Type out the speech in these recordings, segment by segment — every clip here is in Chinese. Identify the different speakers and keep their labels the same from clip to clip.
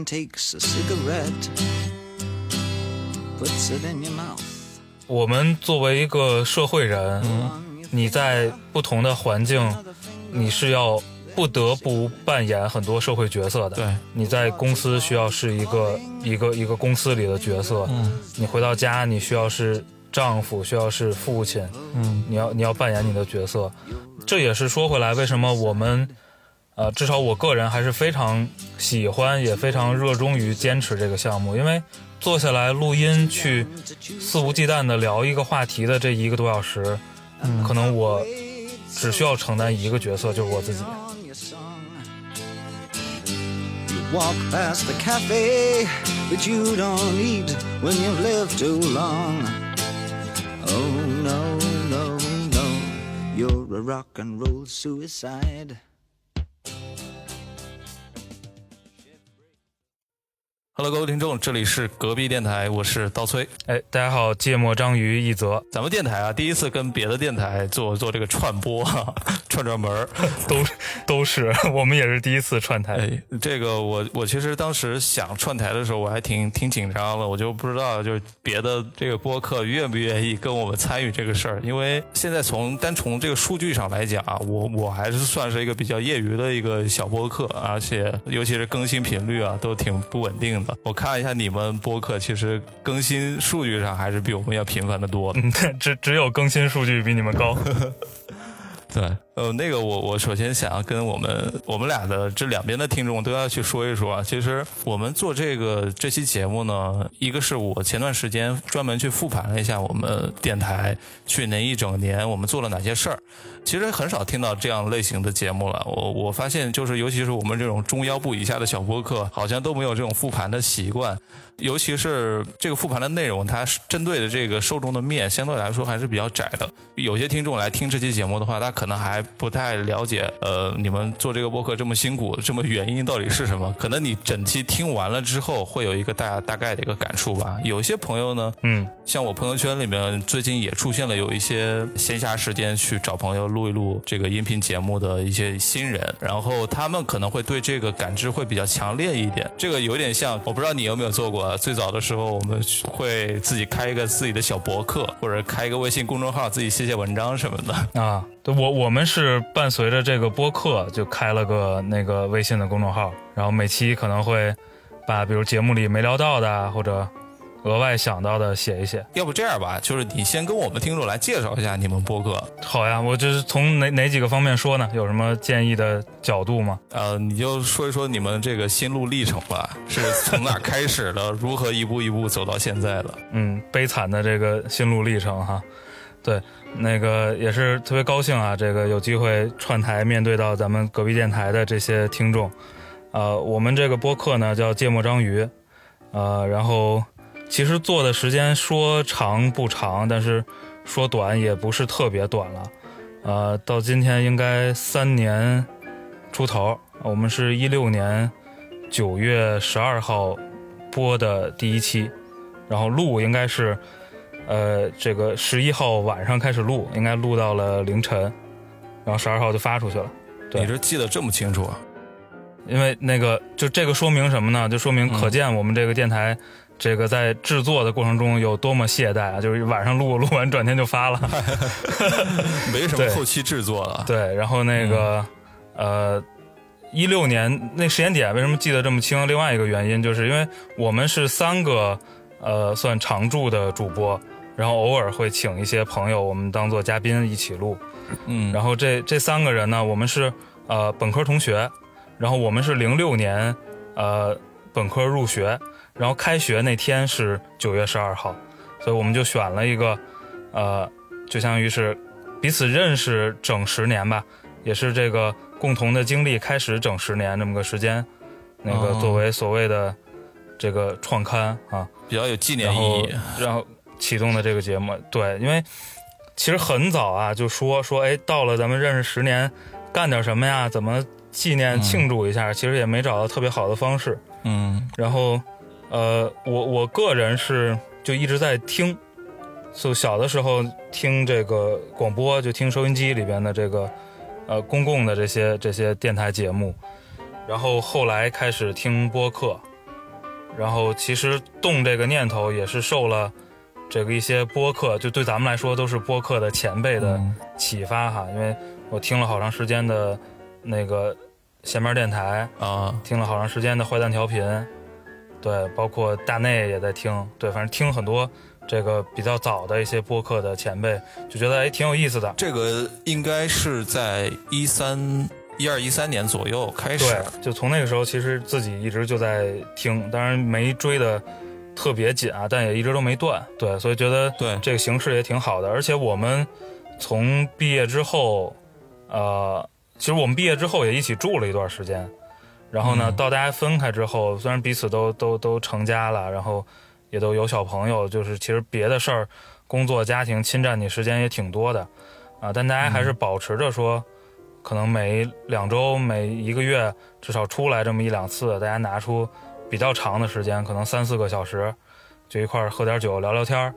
Speaker 1: man takes a cigarette, puts it in your mouth.
Speaker 2: 我们作为一个社会人，你在不同的环境，你是要不得不扮演很多社会角色的。
Speaker 3: 对，
Speaker 2: 你在公司需要是一个一个一个公司里的角色，
Speaker 3: 嗯
Speaker 2: 你回到家你需要是丈夫，需要是父亲，
Speaker 3: 嗯
Speaker 2: 你要你要扮演你的角色。这也是说回来，为什么我们，呃，至少我个人还是非常喜欢，也非常热衷于坚持这个项目，因为坐下来录音去肆无忌惮的聊一个话题的这一个多小时，可能我只需要承担一个角色，就是我自己。
Speaker 1: walk past the cafe, that you don't eat when you've lived too long. Oh no, no, no, you're a rock and roll suicide.
Speaker 3: Hello，各位听众，这里是隔壁电台，我是刀崔。
Speaker 2: 哎，大家好，芥末章鱼一泽，
Speaker 3: 咱们电台啊，第一次跟别的电台做做这个串播，哈，串串门儿。
Speaker 2: 都都是我们也是第一次串台。
Speaker 3: 哎，这个我我其实当时想串台的时候，我还挺挺紧张的，我就不知道就是别的这个播客愿不愿意跟我们参与这个事儿，因为现在从单从这个数据上来讲啊，我我还是算是一个比较业余的一个小播客，而且尤其是更新频率啊都挺不稳定的。我看一下你们播客，其实更新数据上还是比我们要频繁的多的。
Speaker 2: 嗯，只只有更新数据比你们高。
Speaker 3: 对，呃，那个我我首先想要跟我们我们俩的这两边的听众都要去说一说啊。其实我们做这个这期节目呢，一个是我前段时间专门去复盘了一下我们电台去年一整年我们做了哪些事儿。其实很少听到这样类型的节目了。我我发现就是，尤其是我们这种中腰部以下的小播客，好像都没有这种复盘的习惯。尤其是这个复盘的内容，它针对的这个受众的面，相对来说还是比较窄的。有些听众来听这期节目的话，他可能还不太了解，呃，你们做这个播客这么辛苦，这么原因到底是什么？可能你整期听完了之后，会有一个大大概的一个感触吧。有些朋友呢，
Speaker 2: 嗯，
Speaker 3: 像我朋友圈里面最近也出现了有一些闲暇时间去找朋友录一录这个音频节目的一些新人，然后他们可能会对这个感知会比较强烈一点。这个有点像，我不知道你有没有做过啊。最早的时候，我们会自己开一个自己的小博客，或者开一个微信公众号，自己写写文章什么的。
Speaker 2: 啊，对我我们是伴随着这个播客就开了个那个微信的公众号，然后每期可能会把比如节目里没聊到的啊或者额外想到的写一写。
Speaker 3: 要不这样吧，就是你先跟我们听众来介绍一下你们播客，
Speaker 2: 好呀，我这是从哪哪几个方面说呢？有什么建议的角度吗？
Speaker 3: 呃，你就说一说你们这个心路历程吧，是从哪开始的，如何一步一步走到现在的？
Speaker 2: 嗯，悲惨的这个心路历程哈。对，那个也是特别高兴啊，这个有机会串台面对到咱们隔壁电台的这些听众。呃，我们这个播客呢叫芥末章鱼，呃，然后其实做的时间说长不长，但是说短也不是特别短了。呃，到今天应该三年出头。我们是一六年九月十二号播的第一期，然后录应该是，呃，这个十一号晚上开始录，应该录到了凌晨，然后十二号就发出去了。对
Speaker 3: 你这记得这么清楚啊？
Speaker 2: 因为那个就这个说明什么呢？就说明
Speaker 3: 嗯
Speaker 2: 可见我们这个电台，这个在制作的过程中有多么懈怠啊！就是晚上录录完，转天就发了。
Speaker 3: 没什么后期制作了。
Speaker 2: 对，然后那个，呃，一六年那时间点为什么记得这么清？另外一个原因就是因为我们是三个呃算常驻的主播，然后偶尔会请一些朋友，我们当做嘉宾一起录。
Speaker 3: 嗯，
Speaker 2: 然后这这三个人呢，我们是呃本科同学，然后我们是零六年呃本科入学，然后开学那天是九月十二号，所以我们就选了一个呃，就相当于是彼此认识整十年吧，也是这个共同的经历开始整十年这么个时间，那个
Speaker 3: 哦
Speaker 2: 作为所谓的这个创刊啊，
Speaker 3: 比较有纪念
Speaker 2: 然后
Speaker 3: 意义。
Speaker 2: 然后启动的这个节目，对，因为其实很早啊就说说，哎，到了咱们认识十年，干点什么呀？怎么纪念
Speaker 3: 嗯
Speaker 2: 庆祝一下？其实也没找到特别好的方式。
Speaker 3: 嗯
Speaker 2: 然后，呃，我我个人是就一直在听，就小的时候听这个广播，就听收音机里边的这个呃公共的这些这些电台节目，然后后来开始听播客，然后其实动这个念头也是受了这个一些播客，就对咱们来说都是播客的前辈的启发哈。因为我听了好长时间的那个闲边电台
Speaker 3: 啊，
Speaker 2: 听了好长时间的坏蛋调频，对，包括大内也在听，对，反正听很多这个比较早的一些播客的前辈，就觉得哎挺有意思的。
Speaker 3: 这个应该是在一三。一二一三年左右开始，
Speaker 2: 对，就从那个时候，其实自己一直就在听，当然没追的特别紧啊，但也一直都没断。对，所以觉得
Speaker 3: 对
Speaker 2: 这个形式也挺好的。而且我们从毕业之后，呃，其实我们毕业之后也一起住了一段时间。然后呢，到大家分开之后，虽然彼此都都都成家了，然后也都有小朋友，就是其实别的事儿、工作、家庭侵占你时间也挺多的啊，但大家还是保持着说。可能每两周、每一个月至少出来这么一两次，大家拿出比较长的时间，可能三四个小时，就一块儿喝点酒、聊聊天儿，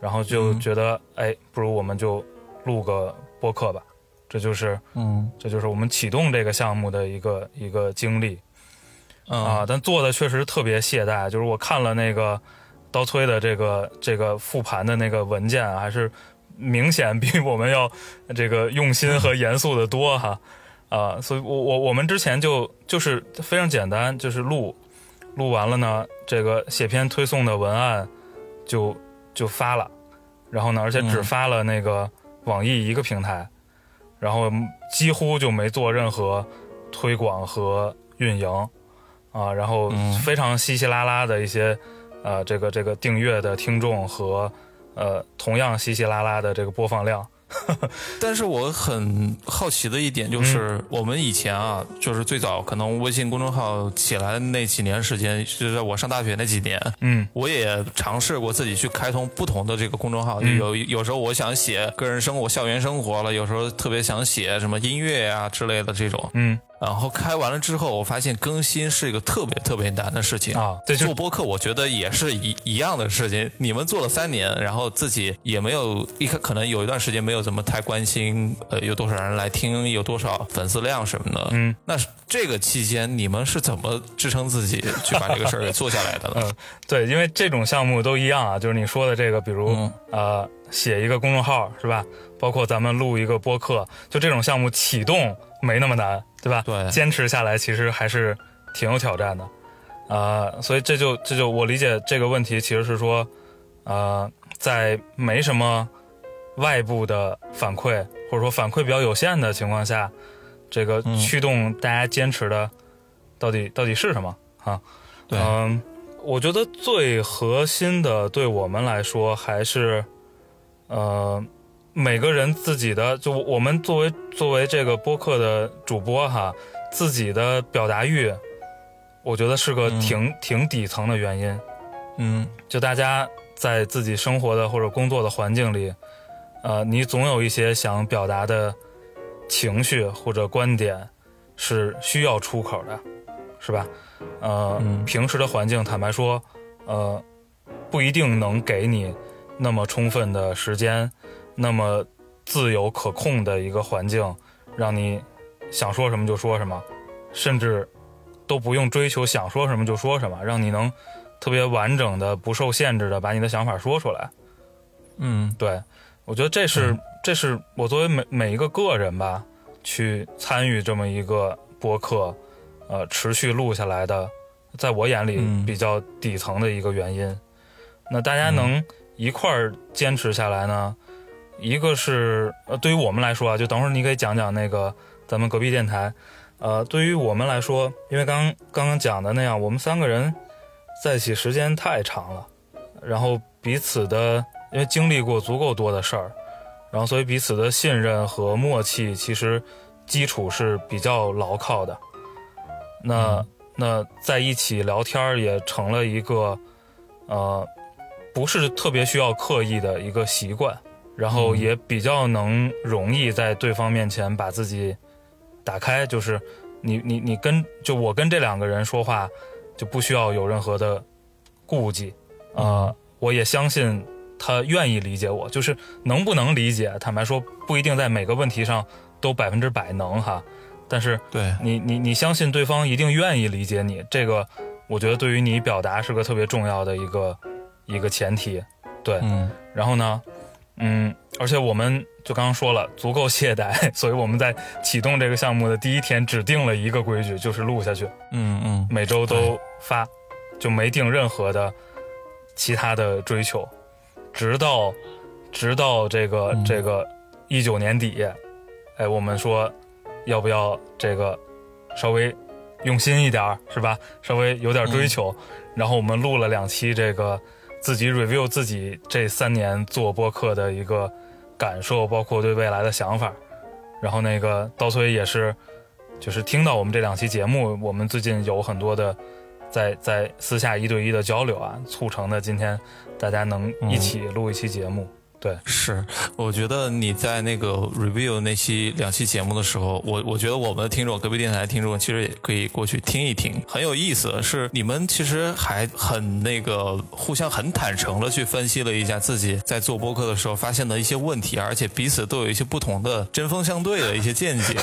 Speaker 2: 然后就觉得，哎，不如我们就录个播客吧。这就是，
Speaker 3: 嗯，
Speaker 2: 这就是我们启动这个项目的一个一个经历
Speaker 3: 啊。
Speaker 2: 但做的确实特别懈怠，就是我看了那个刀崔的这个这个复盘的那个文件，还是。明显比我们要这个用心和严肃的多哈，啊，所以我我我们之前就就是非常简单，就是录录完了呢，这个写篇推送的文案就就发了，然后呢，而且只发了那个网易一个平台，然后几乎就没做任何推广和运营啊，然后非常稀稀拉拉的一些呃这个这个订阅的听众和。呃，同样稀稀拉拉的这个播放量，
Speaker 3: 但是我很好奇的一点就是，我们以前啊，就是最早可能微信公众号起来的那几年时间，就是在我上大学那几年，
Speaker 2: 嗯，
Speaker 3: 我也尝试过自己去开通不同的这个公众号，有有时候我想写个人生活、校园生活了，有时候特别想写什么音乐呀之类的这种，
Speaker 2: 嗯。
Speaker 3: 然后开完了之后，我发现更新是一个特别特别难的事情
Speaker 2: 啊。
Speaker 3: 做播客，我觉得也是一一样的事情。你们做了三年，然后自己也没有一开，可能有一段时间没有怎么太关心，呃，有多少人来听，有多少粉丝量什么的。
Speaker 2: 嗯，
Speaker 3: 那这个期间你们是怎么支撑自己去把这个事儿给做下来的呢？
Speaker 2: 嗯，对，因为这种项目都一样啊，就是你说的这个，比如呃，写一个公众号是吧？包括咱们录一个播客，就这种项目启动没那么难。对吧？
Speaker 3: 对，
Speaker 2: 坚持下来其实还是挺有挑战的，呃，所以这就这就我理解这个问题其实是说，呃，在没什么外部的反馈或者说反馈比较有限的情况下，这个驱动大家坚持的到底到底是什么啊？
Speaker 3: 对，
Speaker 2: 嗯，我觉得最核心的对我们来说还是，呃。每个人自己的，就我们作为作为这个播客的主播哈，自己的表达欲，我觉得是个挺挺底层的原因。
Speaker 3: 嗯，
Speaker 2: 就大家在自己生活的或者工作的环境里，呃，你总有一些想表达的情绪或者观点是需要出口的，是吧？呃，平时的环境，坦白说，呃，不一定能给你那么充分的时间。那么自由可控的一个环境，让你想说什么就说什么，甚至都不用追求想说什么就说什么，让你能特别完整的、不受限制的把你的想法说出来。
Speaker 3: 嗯，
Speaker 2: 对，我觉得这是这是我作为每每一个个人吧，去参与这么一个播客，呃，持续录下来的，在我眼里比较底层的一个原因。那大家能一块儿坚持下来呢？一个是呃，对于我们来说啊，就等会儿你可以讲讲那个咱们隔壁电台，呃，对于我们来说，因为刚刚刚讲的那样，我们三个人在一起时间太长了，然后彼此的因为经历过足够多的事儿，然后所以彼此的信任和默契其实基础是比较牢靠的。那那在一起聊天也成了一个呃，不是特别需要刻意的一个习惯。然后也比较能容易在对方面前把自己打开，就是你你你跟就我跟这两个人说话就不需要有任何的顾忌。呃，我也相信他愿意理解我，就是能不能理解，坦白说不一定在每个问题上都百分之百能哈，但是
Speaker 3: 对。
Speaker 2: 你你你相信对方一定愿意理解你，这个我觉得对于你表达是个特别重要的一个一个前提。对，
Speaker 3: 嗯。
Speaker 2: 然后呢，嗯，而且我们就刚刚说了，足够懈怠，所以我们在启动这个项目的第一天只定了一个规矩，就是录下去，
Speaker 3: 嗯嗯。
Speaker 2: 每周都发，就没定任何的其他的追求，直到直到这个、
Speaker 3: 嗯。
Speaker 2: 这个一九年底，哎，我们说要不要这个稍微用心一点儿，是吧？稍微有点追求，然后我们录了两期这个自己 review 自己这三年做播客的一个感受，包括对未来的想法。然后那个刀崔也是，就是听到我们这两期节目，我们最近有很多的在在私下一对一的交流啊，促成的今天大家能一起录一期节目。对，
Speaker 3: 是，我觉得你在那个 review 那期两期节目的时候，我我觉得我们的听众，隔壁电台听众，其实也可以过去听一听，很有意思。是你们其实还很那个互相很坦诚的去分析了一下自己在做播客的时候发现的一些问题，而且彼此都有一些不同的针锋相对的一些见解。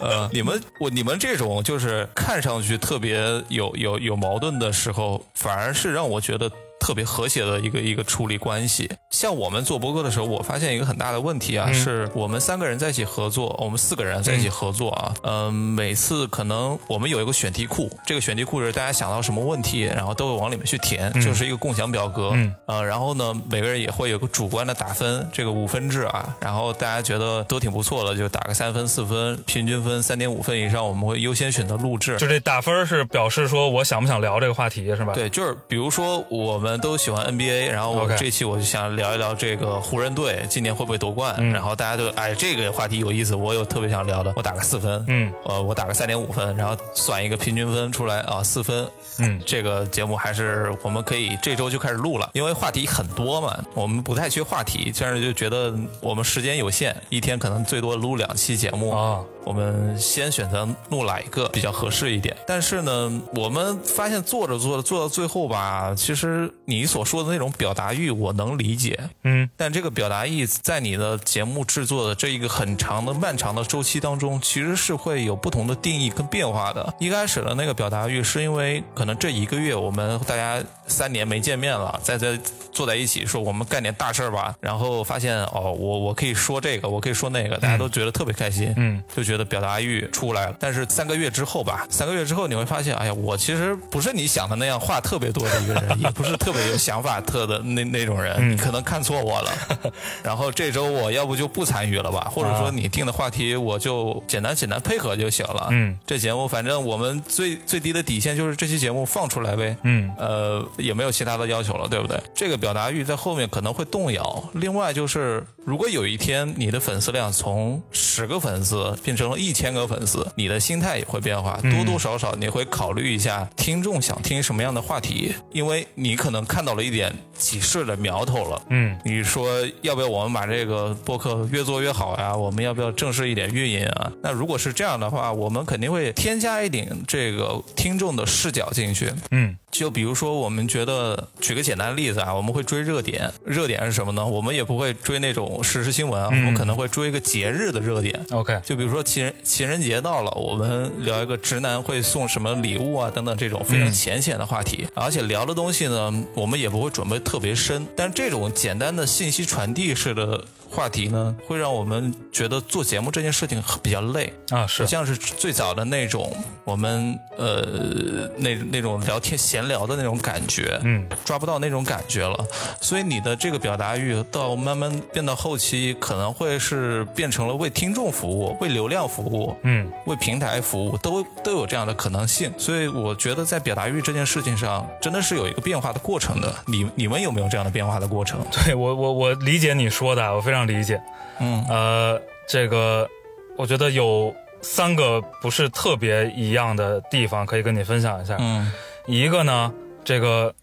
Speaker 3: 呃，你们我你们这种就是看上去特别有有有矛盾的时候，反而是让我觉得。特别和谐的一个一个处理关系。像我们做播客的时候，我发现一个很大的问题啊，是我们三个人在一起合作，我们四个人在一起合作啊，嗯、每次可能我们有一个选题库，这个选题库是大家想到什么问题，然后都会往里面去填，就是一个共享表格，
Speaker 2: 嗯
Speaker 3: 呃，然后呢，每个人也会有个主观的打分，这个五分制啊，然后大家觉得都挺不错的，就打个三分、四分，平均分三点五分以上，我们会优先选择录制。
Speaker 2: 就这打分是表示说我想不想聊这个话题是吧？，
Speaker 3: 对，就是比如说我们都喜欢 NBA，然后我这期我就想聊一聊这个湖人队今年会不会夺冠，
Speaker 2: 嗯。
Speaker 3: 然后大家就哎这个话题有意思，我有特别想聊的，我打个四分，
Speaker 2: 嗯，
Speaker 3: 呃我打个三点五分，然后算一个平均分出来啊四分，
Speaker 2: 嗯。
Speaker 3: 这个节目还是我们可以这周就开始录了，因为话题很多嘛，我们不太缺话题，但是就觉得我们时间有限，一天可能最多录两期节目
Speaker 2: 啊，
Speaker 3: 我们先选择录哪一个比较合适一点。但是呢，我们发现做着做着做到最后吧，其实你所说的那种表达欲我能理解，
Speaker 2: 嗯
Speaker 3: 但这个表达欲在你的节目制作的这一个很长的、漫长的周期当中，其实是会有不同的定义跟变化的。一开始的那个表达欲，是因为可能这一个月我们大家三年没见面了，在这坐在一起说我们干点大事儿吧，然后发现哦，我我可以说这个，我可以说那个，大家都觉得特别开心，
Speaker 2: 嗯，
Speaker 3: 就觉得表达欲出来了。但是三个月之后吧，三个月之后你会发现，哎呀，我其实不是你想的那样话特别多的一个人，也不是特别有想法特的那那种人，你可能看错我了。然后这周我要不就不参与了吧，或者说你定的话题我就简单简单配合就行了。
Speaker 2: 嗯，
Speaker 3: 这节目反正我们最最低的底线就是这期节目放出来呗。
Speaker 2: 嗯
Speaker 3: 呃，也没有其他的要求了，对不对？这个表达欲在后面可能会动摇。另外就是，如果有一天你的粉丝量从十个粉丝变成了一千个粉丝，你的心态也会变化，多多少少你会考虑一下听众想听什么样的话题，因为你可能看到了一点启示的苗头了。
Speaker 2: 嗯
Speaker 3: 你说要不要我们把这个播客越做越好呀？我们要不要正式一点运营啊？那如果是这样的话，我们肯定会添加一点这个听众的视角进去。
Speaker 2: 嗯
Speaker 3: 就比如说，我们觉得举个简单的例子啊，我们会追热点，热点是什么呢？我们也不会追那种时事新闻啊，我们可能会追一个节日的热点。
Speaker 2: ，OK，
Speaker 3: 就比如说情人情人节到了，我们聊一个直男会送什么礼物啊等等这种非常浅显的话题，而且聊的东西呢，我们也不会准备特别深，但这种简单的信息传递式的话题呢，会让我们觉得做节目这件事情比较累。
Speaker 2: 啊是，
Speaker 3: 像是最早的那种我们呃那那种聊天闲聊的那种感觉，
Speaker 2: 嗯，
Speaker 3: 抓不到那种感觉了。所以你的这个表达欲到慢慢变到后期，可能会是变成了为听众服务、为流量服务、
Speaker 2: 嗯
Speaker 3: 为平台服务，都都有这样的可能性。所以我觉得在表达欲这件事情上，真的是有一个变化的过程的。你你们有没有这样的变化的过程？
Speaker 2: 对我我我理解你说的，我非常理解。
Speaker 3: 嗯
Speaker 2: 呃，这个我觉得有三个不是特别一样的地方可以跟你分享一下。
Speaker 3: 嗯
Speaker 2: 一个呢，这个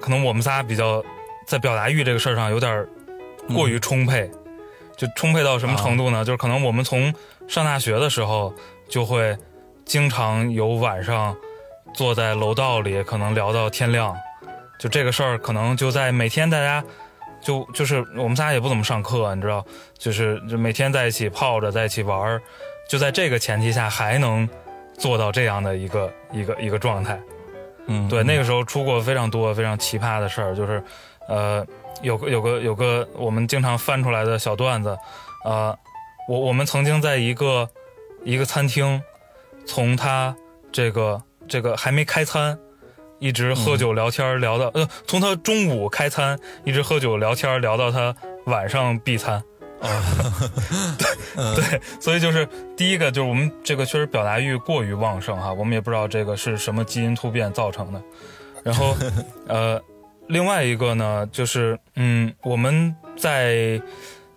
Speaker 2: 可能我们仨比较在表达欲这个事儿上有点过于充沛，就充沛到什么程度呢？就是可能我们从上大学的时候就会经常有晚上坐在楼道里，可能聊到天亮。就这个事儿，可能就在每天大家就就是我们仨也不怎么上课，你知道，就是就每天在一起泡着，在一起玩儿，就在这个前提下还能做到这样的一个一个一个状态。
Speaker 3: 嗯，
Speaker 2: 对，那个时候出过非常多非常奇葩的事儿，就是，呃，有个有个有个我们经常翻出来的小段子，呃，我我们曾经在一个一个餐厅，从他这个这个还没开餐，一直喝酒聊天聊到呃，从他中午开餐一直喝酒聊天聊到他晚上闭餐。对对，所以就是第一个就是我们这个确实表达欲过于旺盛哈，我们也不知道这个是什么基因突变造成的。然后，呃，另外一个呢，就是嗯，我们在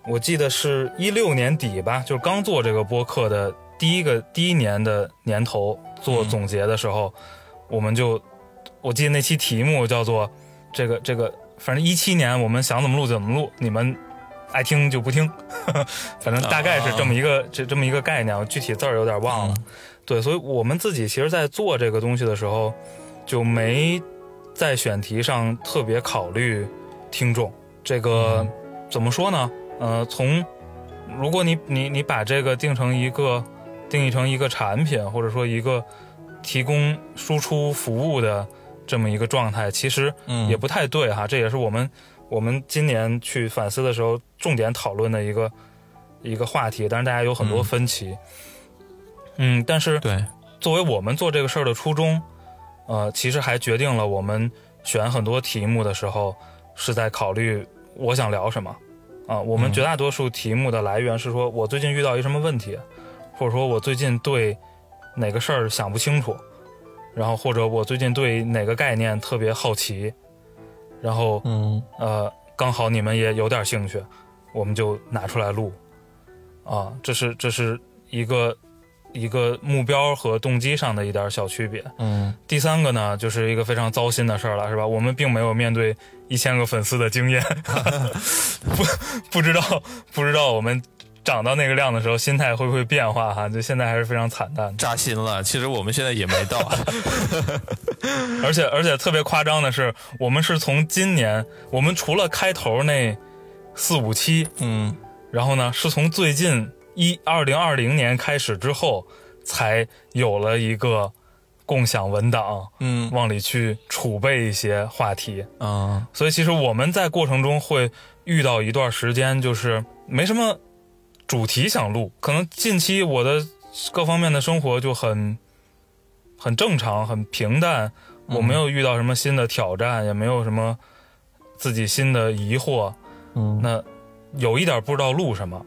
Speaker 2: 我记得是一六年底吧，就是刚做这个播客的第一个第一年的年头做总结的时候，我们就我记得那期题目叫做这个这个，反正一七年我们想怎么录就怎么录，你们。爱听就不听，反正大概是这么一个这这么一个概念，我具体字儿有点忘了。对，所以我们自己其实，在做这个东西的时候，就没在选题上特别考虑听众。这个怎么说呢？呃，从如果你你你把这个定成一个定义成一个产品，或者说一个提供输出服务的这么一个状态，其实也不太对哈。这也是我们。我们今年去反思的时候，重点讨论的一个一个话题，但是大家有很多分歧。嗯，但是
Speaker 3: 对，
Speaker 2: 作为我们做这个事儿的初衷，呃，其实还决定了我们选很多题目的时候是在考虑我想聊什么。啊，我们绝大多数题目的来源是说我最近遇到一什么问题，或者说我最近对哪个事儿想不清楚，然后或者我最近对哪个概念特别好奇。然后，
Speaker 3: 嗯，
Speaker 2: 呃，刚好你们也有点兴趣，我们就拿出来录，啊，这是这是一个一个目标和动机上的一点小区别。
Speaker 3: 嗯，
Speaker 2: 第三个呢，就是一个非常糟心的事儿了，是吧？我们并没有面对一千个粉丝的经验，不不知道不知道我们。涨到那个量的时候，心态会不会变化？哈，就现在还是非常惨淡，
Speaker 3: 扎心了。其实我们现在也没到，
Speaker 2: 而且而且特别夸张的是，我们是从今年，我们除了开头那四五期，
Speaker 3: 嗯，
Speaker 2: 然后呢，是从最近一二零二零年开始之后，才有了一个共享文档，
Speaker 3: 嗯，
Speaker 2: 往里去储备一些话题，
Speaker 3: 嗯，
Speaker 2: 所以其实我们在过程中会遇到一段时间，就是没什么。主题想录，可能近期我的各方面的生活就很很正常，很平淡。我没有遇到什么新的挑战，也没有什么自己新的疑惑。
Speaker 3: 嗯，
Speaker 2: 那有一点不知道录什么。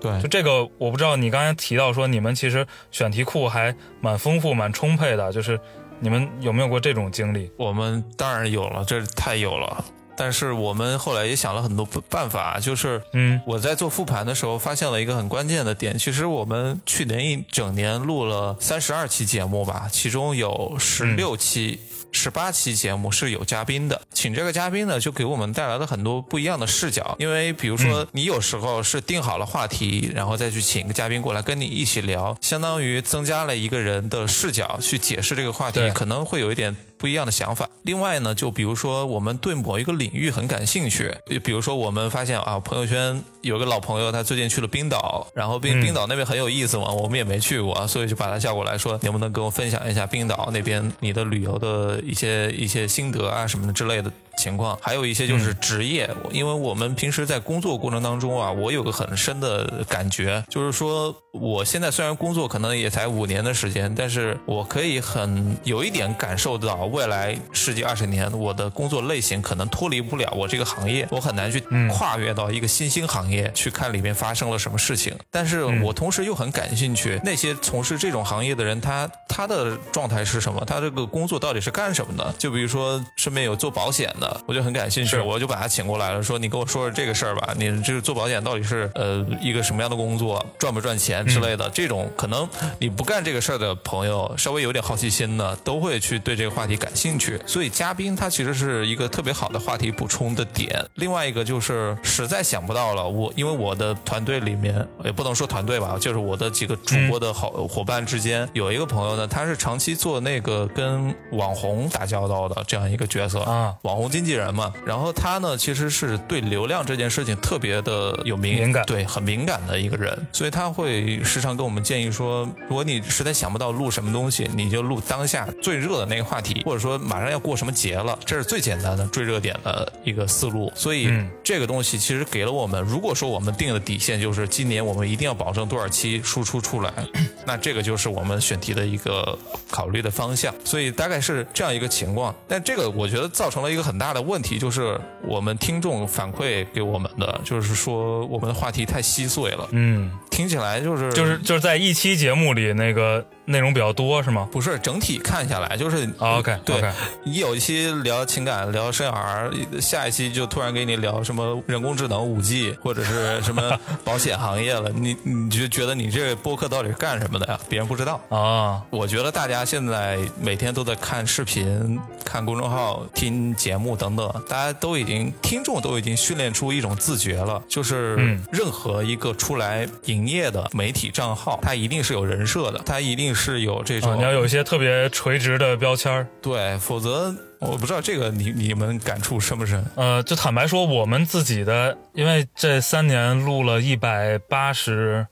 Speaker 3: 对，
Speaker 2: 就这个我不知道。你刚才提到说你们其实选题库还蛮丰富、蛮充沛的，就是你们有没有过这种经历？
Speaker 3: 我们当然有了，这太有了。但是我们后来也想了很多办法，就是，
Speaker 2: 嗯，
Speaker 3: 我在做复盘的时候发现了一个很关键的点。其实我们去年一整年录了三十二期节目吧，其中有十六期。十八期节目是有嘉宾的，请这个嘉宾呢，就给我们带来了很多不一样的视角。因为比如说，你有时候是定好了话题，然后再去请一个嘉宾过来跟你一起聊，相当于增加了一个人的视角去解释这个话题，可能会有一点不一样的想法。另外呢，就比如说我们对某一个领域很感兴趣，比如说我们发现啊，朋友圈有个老朋友他最近去了冰岛，然后冰冰岛那边很有意思嘛，我们也没去过，所以就把他叫过来说，能不能跟我分享一下冰岛那边你的旅游的。一些一些心得啊什么的之类的。情况还有一些就是职业，因为我们平时在工作过程当中啊，我有个很深的感觉，就是说我现在虽然工作可能也才五年的时间，但是我可以很有一点感受到未来十几二十年我的工作类型可能脱离不了我这个行业，我很难去跨越到一个新兴行业去看里面发生了什么事情。但是我同时又很感兴趣那些从事这种行业的人，他他的状态是什么？他这个工作到底是干什么的？就比如说身边有做保险的。我就很感兴趣，我就把他请过来了，说你跟我说说这个事儿吧，你这个做保险到底是呃一个什么样的工作，赚不赚钱之类的，这种可能你不干这个事儿的朋友，稍微有点好奇心的，都会去对这个话题感兴趣。所以嘉宾他其实是一个特别好的话题补充的点。另外一个就是实在想不到了，我因为我的团队里面也不能说团队吧，就是我的几个主播的好伙伴之间有一个朋友呢，他是长期做那个跟网红打交道的这样一个角色
Speaker 2: 啊，
Speaker 3: 网红经纪人嘛，然后他呢，其实是对流量这件事情特别的有
Speaker 2: 敏感，
Speaker 3: 对，很敏感的一个人，所以他会会时常跟我们建议说，如果你实在想不到录什么东西，你就录当下最热的那个话题，或者说马上要过什么节了，这是最简单的追热点的一个思路。所以这个东西其实给了我们，如果说我们定的底线就是今年我们一定要保证多少期输出出来，那这个就是我们选题的一个考虑的方向。所以大概是这样一个情况。但这个我觉得造成了一个很大的问题，就是我们听众反馈给我们的，就是说我们的话题太稀碎了。
Speaker 2: 嗯，
Speaker 3: 听起来就是
Speaker 2: 就是就是在一期节目里那个内容比较多是吗？
Speaker 3: 不是整体看下来就是
Speaker 2: OK
Speaker 3: 对，你有一期聊情感聊生小孩，下一期就突然给你聊什么人工智能、五 G 或者是什么保险行业了，你你就觉得你这播客到底是干什么的呀？别人不知道
Speaker 2: 啊。
Speaker 3: 我觉得大家现在每天都在看视频、看公众号、听节目等等，大家都已经听众都已经训练出一种自觉了，就是任何一个出来营业的媒体账号，它一定是有人设的，它一定是有这种
Speaker 2: 你要有一些特别垂直的标签
Speaker 3: 对，否则我不知道这个你你们感触深不深？
Speaker 2: 呃，就坦白说，我们自己的，因为这三年录了一百八十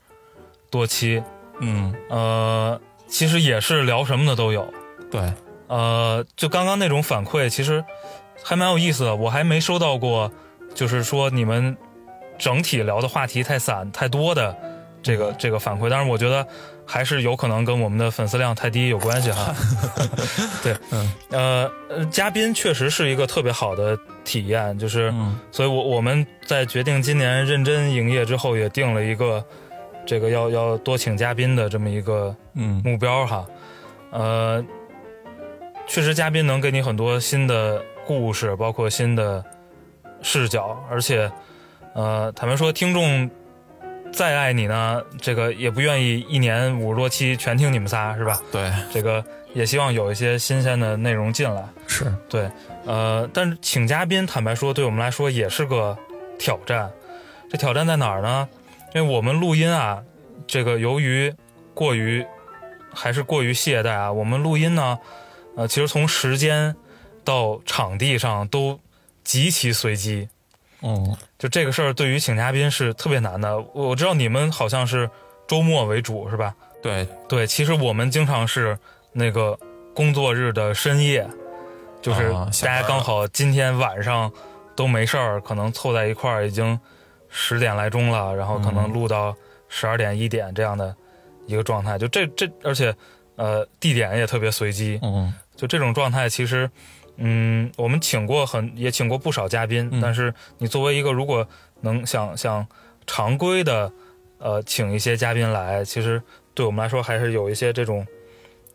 Speaker 2: 多期，
Speaker 3: 嗯，
Speaker 2: 呃，其实也是聊什么的都有，
Speaker 3: 对，
Speaker 2: 呃，就刚刚那种反馈，其实还蛮有意思的，我还没收到过，就是说你们整体聊的话题太散太多的这个这个反馈，但是我觉得。还是有可能跟我们的粉丝量太低有关系哈。对，嗯，呃，嘉宾确实是一个特别好的体验，就是，所以我我们在决定今年认真营业之后，也定了一个这个要要多请嘉宾的这么一个目标哈。呃，确实嘉宾能给你很多新的故事，包括新的视角，而且，呃，坦白说，听众。再爱你呢，这个也不愿意一年五十多期全听你们仨，是吧？
Speaker 3: 对，
Speaker 2: 这个也希望有一些新鲜的内容进来。
Speaker 3: 是
Speaker 2: 对，呃，但是请嘉宾，坦白说，对我们来说也是个挑战。这挑战在哪儿呢？因为我们录音啊，这个由于过于还是过于懈怠啊，我们录音呢，呃，其实从时间到场地上都极其随机。
Speaker 3: 哦，
Speaker 2: 就这个事儿，对于请嘉宾是特别难的。我知道你们好像是周末为主，是吧？
Speaker 3: 对
Speaker 2: 对，其实我们经常是那个工作日的深夜，就是大家刚好今天晚上都没事儿，可能凑在一块儿已经十点来钟了，然后可能录到十二点一点这样的一个状态。就这这，而且呃，地点也特别随机。
Speaker 3: 嗯，
Speaker 2: 就这种状态，其实。嗯，我们请过很也请过不少嘉宾，但是你作为一个如果能想想常规的，呃，请一些嘉宾来，其实对我们来说还是有一些这种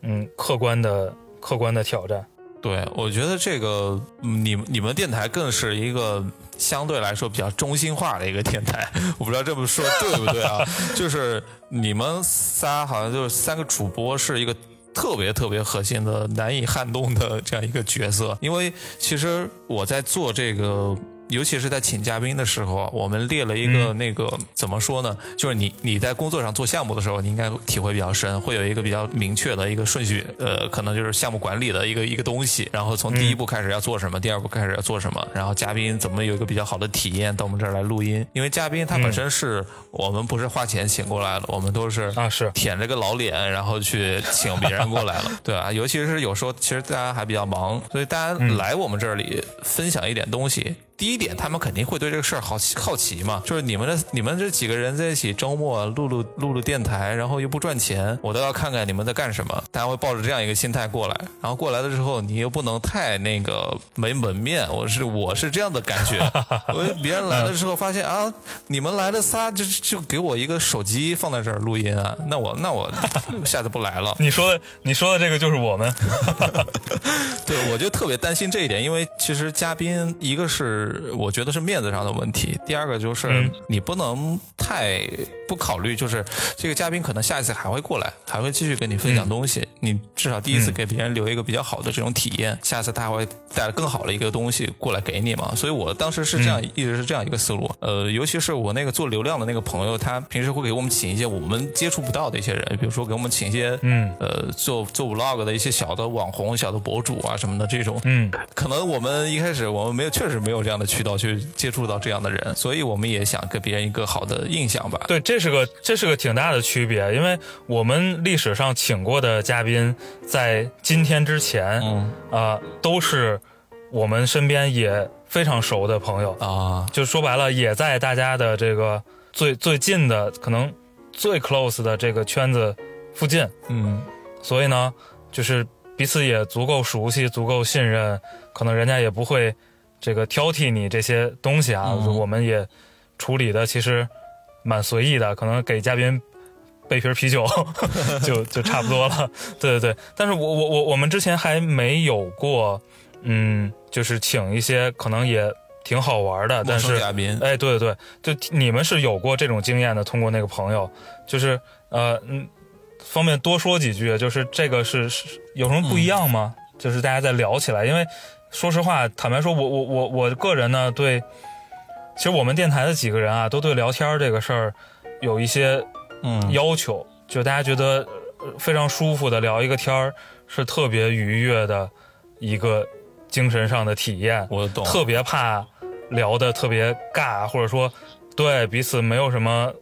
Speaker 2: 嗯客观的客观的挑战。
Speaker 3: 对，我觉得这个你你们电台更是一个相对来说比较中心化的一个电台，我不知道这么说对不对啊？就是你们仨好像就是三个主播是一个。特别特别核心的、难以撼动的这样一个角色，因为其实我在做这个。尤其是在请嘉宾的时候，我们列了一个那个怎么说呢？就是你你在工作上做项目的时候，你应该体会比较深，会有一个比较明确的一个顺序，呃，可能就是项目管理的一个一个东西。然后从第一步开始要做什么，第二步开始要做什么，然后嘉宾怎么有一个比较好的体验到我们这儿来录音。因为嘉宾他本身是我们不是花钱请过来的，我们都是
Speaker 2: 啊是
Speaker 3: 舔着个老脸，然后去请别人过来了，对啊，尤其是有时候其实大家还比较忙，所以大家来我们这里分享一点东西。第一点，他们肯定会对这个事儿好奇好奇嘛，就是你们的你们这几个人在一起周末录录录录电台，然后又不赚钱，我都要看看你们在干什么。大家会抱着这样一个心态过来，然后过来了之后，你又不能太那个没门面，我是 我是这样的感觉。我别人来了之后发现啊，你们来了仨就就给我一个手机放在这儿录音啊，那我那我下次不来了。
Speaker 2: 你说的你说的这个就是我们，
Speaker 3: 对我就特别担心这一点，因为其实嘉宾一个是。我觉得是面子上的问题。第二个就是你不能太不考虑，就是这个嘉宾可能下一次还会过来，还会继续跟你分享东西。你至少第一次给别人留一个比较好的这种体验，下次他会带来更好的一个东西过来给你嘛。所以我当时是这样，一直是这样一个思路。呃，尤其是我那个做流量的那个朋友，他平时会给我们请一些我们接触不到的一些人，比如说给我们请一些嗯呃做做 vlog 的一些小的网红、小的博主啊什么的这种。
Speaker 2: 嗯，
Speaker 3: 可能我们一开始我们没有，确实没有这样。样的渠道去接触到这样的人，所以我们也想给别人一个好的印象吧。
Speaker 2: 对，这是个这是个挺大的区别，因为我们历史上请过的嘉宾，在今天之前，
Speaker 3: 嗯。
Speaker 2: 啊、都是我们身边也非常熟的朋友，
Speaker 3: 啊，
Speaker 2: 就说白了，也在大家的这个最最近的，可能最 close 的这个圈子附近，
Speaker 3: 嗯。
Speaker 2: 所以呢，就是彼此也足够熟悉，足够信任，可能人家也不会这个挑剔你这些东西啊。
Speaker 3: 嗯
Speaker 2: 我们也处理的其实蛮随意的，可能给嘉宾备瓶啤酒 就 就差不多了。对对对，但是我我我我们之前还没有过，嗯，就是请一些可能也挺好玩的，但是
Speaker 3: 嘉宾，
Speaker 2: 哎，对对对，就你们是有过这种经验的，通过那个朋友，就是呃嗯，方便多说几句，就是这个是是有什么不一样吗？就是大家在聊起来，因为说实话，坦白说，我我我我个人呢，对，其实我们电台的几个人啊，都对聊天这个事儿有一些
Speaker 3: 嗯
Speaker 2: 要求，就大家觉得呃非常舒服的聊一个天儿，是特别愉悦的一个精神上的体验。
Speaker 3: 我懂，
Speaker 2: 特别怕聊的特别尬，或者说对彼此没有什么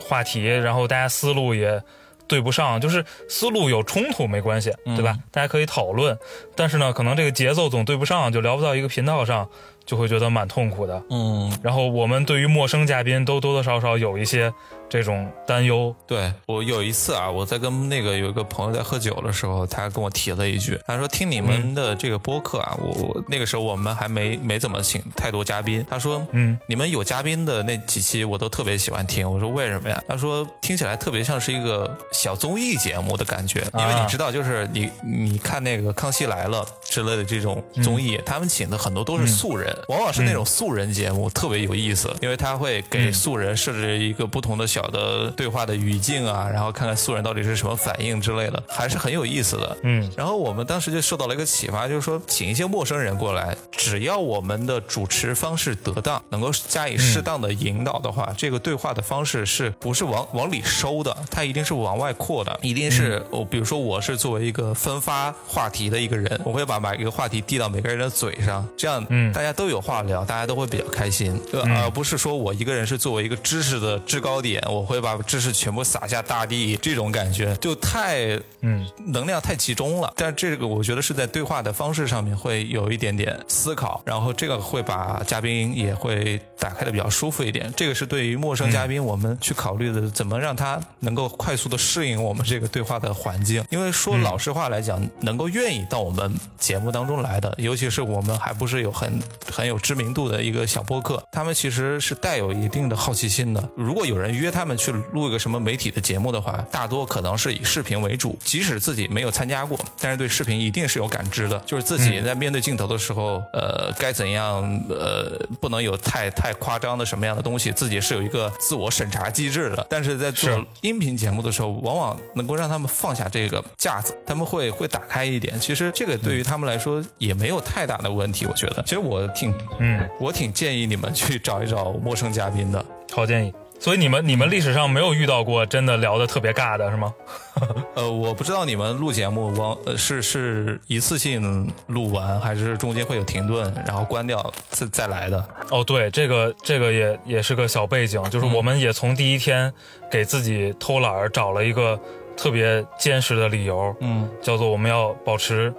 Speaker 2: 话题，然后大家思路也对不上，就是思路有冲突没关系，对吧？大家可以讨论，但是呢，可能这个节奏总对不上，就聊不到一个频道上，就会觉得蛮痛苦的。
Speaker 3: 嗯，
Speaker 2: 然后我们对于陌生嘉宾都多多少少有一些这种担忧，
Speaker 3: 对我有一次啊，我在跟那个有一个朋友在喝酒的时候，他跟我提了一句，他说听你们的这个播客啊，我我那个时候我们还没没怎么请太多嘉宾，他说，
Speaker 2: 嗯，
Speaker 3: 你们有嘉宾的那几期我都特别喜欢听，我说为什么呀？他说听起来特别像是一个小综艺节目的感觉，因为
Speaker 2: 啊
Speaker 3: 你知道，就是你你看那个《康熙来了》之类的这种综艺，他们请的很多都是素人，往往是那种素人节目，特别有意思，因为他会给素人设置一个不同的小的对话的语境啊，然后看看素人到底是什么反应之类的，还是很有意思的。
Speaker 2: 嗯
Speaker 3: 然后我们当时就受到了一个启发，就是说，请一些陌生人过来，只要我们的主持方式得当，能够加以适当的引导的话，这个对话的方式是不是往往里收的？它一定是往外扩的，一定是我、比如说我是作为一个分发话题的一个人，我会把每一个话题递到每个人的嘴上，这样
Speaker 2: 嗯
Speaker 3: 大家都有话聊，大家都会比较开心，呃而不是说我一个人是作为一个知识的制高点，我会把知识全部撒下大地，这种感觉就太
Speaker 2: 嗯
Speaker 3: 能量太集中了。但这个我觉得是在对话的方式上面会有一点点思考，然后这个会把嘉宾也会打开的比较舒服一点。这个是对于陌生嘉宾我们去考虑的，怎么让他能够快速的适应我们这个对话的环境。因为说老实话来讲，能够愿意到我们节目当中来的，尤其是我们还不是有很很有知名度的一个小播客，他们其实是带有一定的好奇心的。如果有人约他们去录一个什么媒体的节目的话，大多可能是以视频为主，即使自己没有参加过，但是对视频一定是有感知的，就是自己在面对镜头的时候，呃，该怎样，呃，不能有太太夸张的什么样的东西，自己是有一个自我审查机制的。但是在做音频节目的时候，往往能够让他们放下这个架子，他们会会打开一点。其实这个对于他们来说也没有太大的问题，我觉得。其实我挺，
Speaker 2: 嗯，
Speaker 3: 我挺建议你们去找一找陌生嘉宾的。
Speaker 2: 好建议。所以你们你们历史上没有遇到过真的聊的特别尬的是吗？
Speaker 3: 呃，我不知道你们录节目往呃是是一次性录完，还是中间会有停顿，然后关掉再再来的。
Speaker 2: 哦，对，这个这个也也是个小背景，就是我们也从第一天给自己偷懒儿找了一个特别坚实的理由，
Speaker 3: 嗯，
Speaker 2: 叫做我们要保持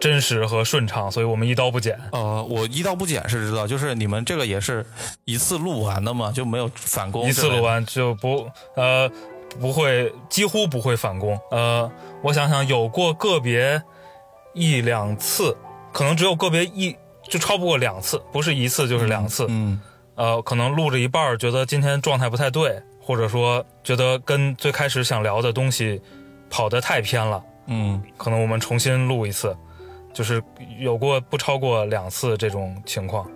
Speaker 2: 真实和顺畅，所以我们一刀不剪。
Speaker 3: 呃，我一刀不剪是知道，就是你们这个也是一次录完的嘛，就没有返工。
Speaker 2: 一次录。完就不呃不会几乎不会返工。呃，我想想，有过个别一两次，可能只有个别一就超不过两次，不是一次就是两次。
Speaker 3: 嗯
Speaker 2: 呃，可能录着一半儿觉得今天状态不太对，或者说觉得跟最开始想聊的东西跑得太偏了，
Speaker 3: 嗯
Speaker 2: 可能我们重新录一次，就是有过不超过两次这种情况，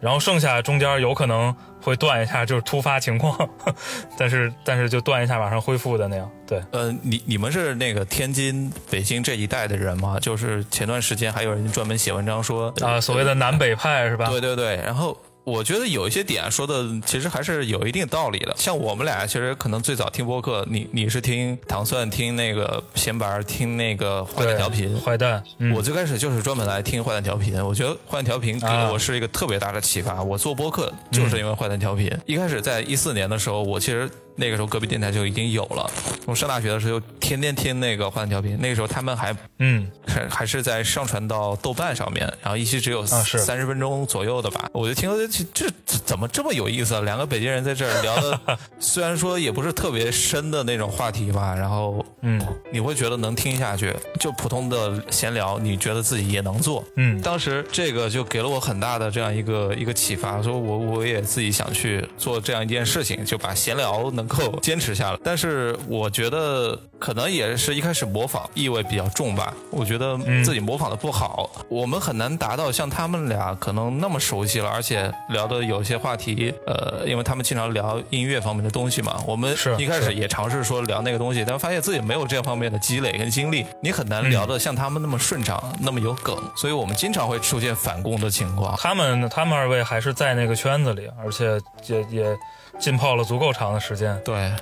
Speaker 2: 然后剩下中间有可能会断一下，就是突发情况，但是但是就断一下马上恢复的那样，对，
Speaker 3: 呃，你你们是那个天津、北京这一带的人吗？就是前段时间还有人专门写文章说
Speaker 2: 啊、所谓的南北派是吧？
Speaker 3: 对对对，然后我觉得有一些点说的其实还是有一定道理的。像我们俩其实可能最早听播客，你你是听糖蒜，听那个闲白，听那个坏蛋调频，
Speaker 2: 坏蛋。嗯
Speaker 3: 我最开始就是专门来听坏蛋调频，我觉得坏蛋调频给我是一个特别大的启发。我做播客就是因为坏蛋调频。一开始在一四年的时候，我其实那个时候隔壁电台就已经有了。我上大学的时候天天听那个坏蛋调频，那个时候他们还
Speaker 2: 嗯，
Speaker 3: 还还是在上传到豆瓣上面，然后一期只有三十分钟左右的吧。我就听这这怎么这么有意思啊？两个北京人在这儿聊的，虽然说也不是特别深的那种话题吧，然后
Speaker 2: 嗯
Speaker 3: 你会觉得能听下去，就普通的闲聊，你觉得自己也能做。
Speaker 2: 嗯
Speaker 3: 当时这个就给了我很大的这样一个一个启发，说我我也自己想去做这样一件事情，就把闲聊能够 坚持下来。但是我觉得可能也是一开始模仿意味比较重吧，我觉得自己模仿的不好，我们很难达到像他们俩可能那么熟悉了，而且聊的有些话题，呃，因为他们经常聊音乐方面的东西嘛，我们
Speaker 2: 是
Speaker 3: 一开始也尝试说聊那个东西，但发现自己没有这方面的积累跟经历，你很难聊得像他们那么顺畅，那么有梗，所以我们经常会出现反攻的情况。
Speaker 2: 他们他们二位还是在那个圈子里，而且也也浸泡了足够长的时间，
Speaker 3: 对，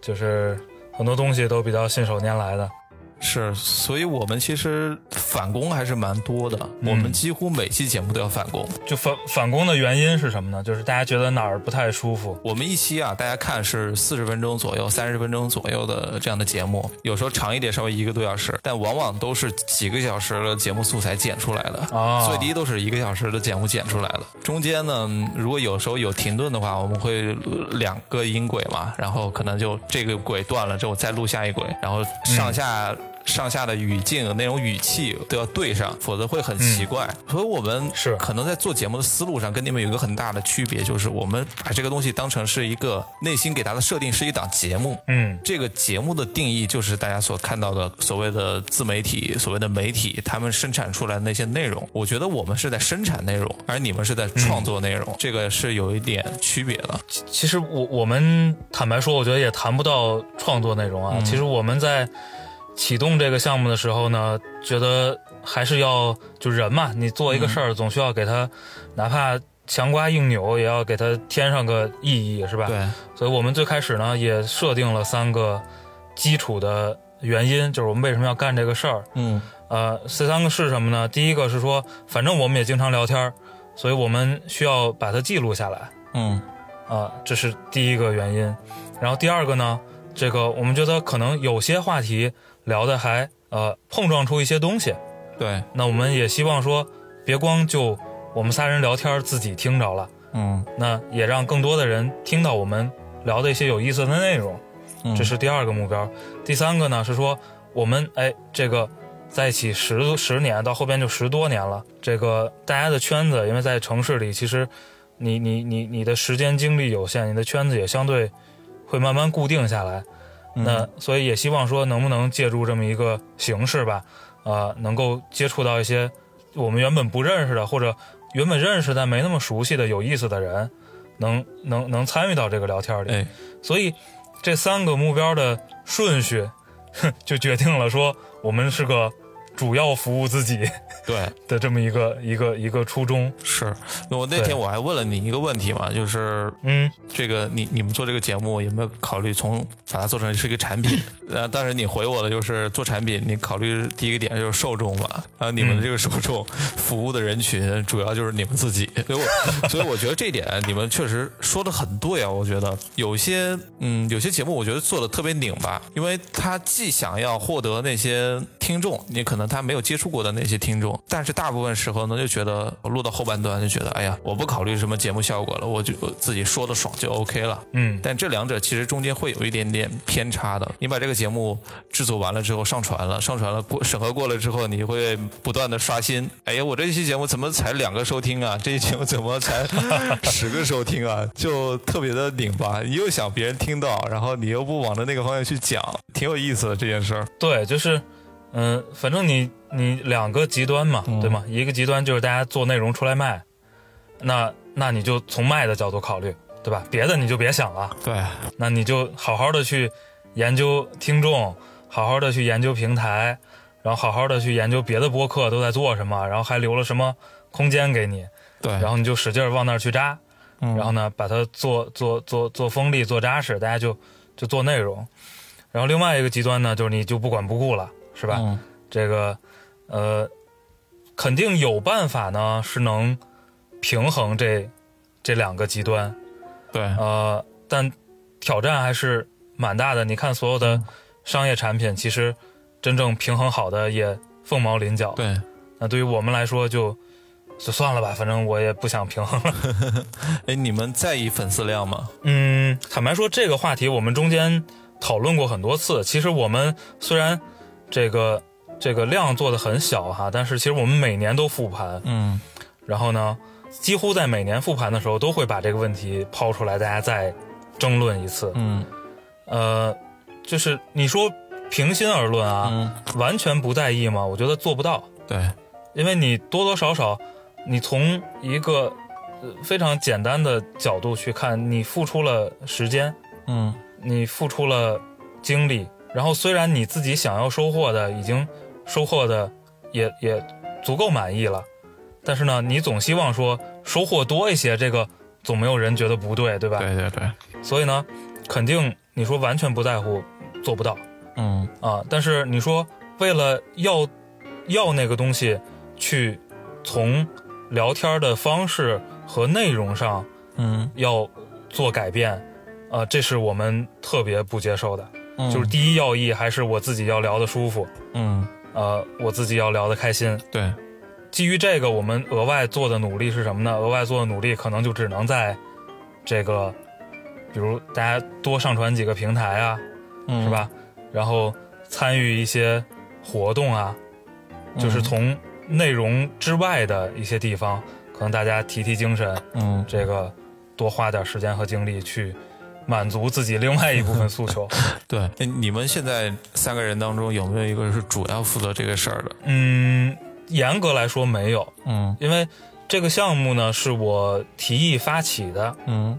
Speaker 2: 就是很多东西都比较信手拈来的。
Speaker 3: 是，所以我们其实返工还是蛮多的，我们几乎每期节目都要返工。
Speaker 2: 就返返工的原因是什么呢？就是大家觉得哪儿不太舒服，
Speaker 3: 我们一期啊，大家看是四十分钟左右、三十分钟左右的这样的节目，有时候长一点，稍微一个多小时，但往往都是几个小时的节目素材剪出来的。
Speaker 2: 哦
Speaker 3: 最低都是一个小时的节目剪出来的。中间呢，如果有时候有停顿的话，我们会呃两个音轨嘛，然后可能就这个轨断了之后再录下一轨，然后上下。上下的语境、那种语气都要对上，否则会很奇怪。所以我们
Speaker 2: 是
Speaker 3: 可能在做节目的思路上跟你们有一个很大的区别，就是我们把这个东西当成是一个内心给它的设定是一档节目，
Speaker 2: 嗯
Speaker 3: 这个节目的定义就是大家所看到的所谓的自媒体、所谓的媒体，他们生产出来的那些内容。我觉得我们是在生产内容，而你们是在创作内容，这个是有一点区别的。
Speaker 2: 其实我我们坦白说，我觉得也谈不到创作内容啊。其实我们在启动这个项目的时候呢，觉得还是要就人嘛，你做一个事儿，总需要给它，哪怕强刮硬扭，也要给它添上个意义，是吧？。
Speaker 3: 对，
Speaker 2: 所以我们最开始呢，也设定了三个基础的原因，就是我们为什么要干这个事儿。
Speaker 3: 嗯
Speaker 2: 呃，这三个是什么呢？第一个是说，反正我们也经常聊天儿，所以我们需要把它记录下来。
Speaker 3: 嗯
Speaker 2: 啊，这是第一个原因。然后第二个呢，这个我们觉得可能有些话题聊的还呃碰撞出一些东西，
Speaker 3: 对，
Speaker 2: 那我们也希望说，别光就我们仨人聊天自己听着了，
Speaker 3: 嗯。
Speaker 2: 那也让更多的人听到我们聊的一些有意思的内容，
Speaker 3: 嗯。
Speaker 2: 这是第二个目标。第三个呢是说，我们哎这个在一起十十年，到后边就十多年了，这个大家的圈子，因为在城市里，其实你你你你的时间精力有限，你的圈子也相对会慢慢固定下来。那所以也希望说，能不能借助这么一个形式吧，呃，能够接触到一些我们原本不认识的，或者原本认识但没那么熟悉的有意思的人，能能能参与到这个聊天里。
Speaker 3: 哎，
Speaker 2: 所以这三个目标的顺序，哼 就决定了说我们是个主要服务自己
Speaker 3: 对，
Speaker 2: 的这么一个一个一个初衷。
Speaker 3: 是。我那天我还问了你一个问题嘛，就是
Speaker 2: 嗯。
Speaker 3: 这个你你们做这个节目有没有考虑从把它做成是一个产品？呃，但是你回我的就是做产品，你考虑第一个点就是受众嘛，然后你们的这个受众服务的人群主要就是你们自己，所以我 所以我觉得这一点你们确实说的很对啊，我觉得。有些嗯有些节目我觉得做的特别拧巴，因为他既想要获得那些听众，你可能他没有接触过的那些听众，但是大部分时候呢就觉得我录到后半段就觉得哎呀我不考虑什么节目效果了，我就自己说的爽就 OK 了。
Speaker 2: 嗯，
Speaker 3: 但这两者其实中间会有一点点偏差的。你把这个节目制作完了之后上传了，上传了过审核过了之后，你会不断的刷新。哎呀，我这一期节目怎么才两个收听啊？这一期节目怎么才 十个收听啊？就特别的拧巴。你又想别人听到，然后你又不往着那个方向去讲，挺有意思的这件事儿。
Speaker 2: 对，就是嗯，反正你你两个极端嘛，对吗？一个极端就是大家做内容出来卖，那那你就从卖的角度考虑，对吧？别的你就别想了。
Speaker 3: 对，
Speaker 2: 那你就好好的去研究听众，好好的去研究平台，然后好好的去研究别的播客都在做什么，然后还留了什么空间给你，
Speaker 3: 对，
Speaker 2: 然后你就使劲儿往那儿去扎。然后呢，把它做做做做锋利、做扎实，大家就就做内容。然后另外一个极端呢，就是你就不管不顾了，是吧？
Speaker 3: 嗯
Speaker 2: 这个呃，肯定有办法呢，是能平衡这这两个极端。
Speaker 3: 对，
Speaker 2: 呃，但挑战还是蛮大的。你看，所有的商业产品，其实真正平衡好的也凤毛麟角。
Speaker 3: 对，
Speaker 2: 那对于我们来说就，就算了吧，反正我也不想平衡了。
Speaker 3: 哎，你们在意粉丝量吗？
Speaker 2: 嗯，坦白说，这个话题我们中间讨论过很多次。其实我们虽然这个这个量做的很小哈，但是其实我们每年都复盘，
Speaker 3: 嗯。
Speaker 2: 然后呢，几乎在每年复盘的时候都会把这个问题抛出来，大家再争论一次。
Speaker 3: 嗯。
Speaker 2: 呃，就是你说平心而论啊，
Speaker 3: 嗯，
Speaker 2: 完全不在意吗？我觉得做不到，
Speaker 3: 对，
Speaker 2: 因为你多多少少，你从一个呃非常简单的角度去看，你付出了时间，
Speaker 3: 嗯。
Speaker 2: 你付出了精力，然后虽然你自己想要收获的已经收获的也也足够满意了，但是呢，你总希望说收获多一些，这个总没有人觉得不对，对吧？
Speaker 3: 对对对，
Speaker 2: 所以呢，肯定你说完全不在乎，做不到
Speaker 3: 嗯
Speaker 2: 啊。但是你说为了要要那个东西，去从聊天的方式和内容上
Speaker 3: 嗯
Speaker 2: 要做改变，啊，这是我们特别不接受的。
Speaker 3: 嗯，
Speaker 2: 就是第一要义还是我自己要聊的舒服，
Speaker 3: 嗯
Speaker 2: 呃，我自己要聊的开心。
Speaker 3: 对，
Speaker 2: 基于这个，我们额外做的努力是什么呢？额外做的努力可能就只能在这个，比如大家多上传几个平台啊，
Speaker 3: 嗯
Speaker 2: 是？吧？然后参与一些活动啊，就是从内容之外的一些地方，可能大家提提精神，
Speaker 3: 嗯
Speaker 2: 这个多花点时间和精力去满足自己另外一部分诉求。
Speaker 3: 对，哎你们现在三个人当中有没有一个是主要负责这个事儿的？
Speaker 2: 嗯，严格来说没有，
Speaker 3: 嗯。
Speaker 2: 因为这个项目呢是我提议发起的，
Speaker 3: 嗯。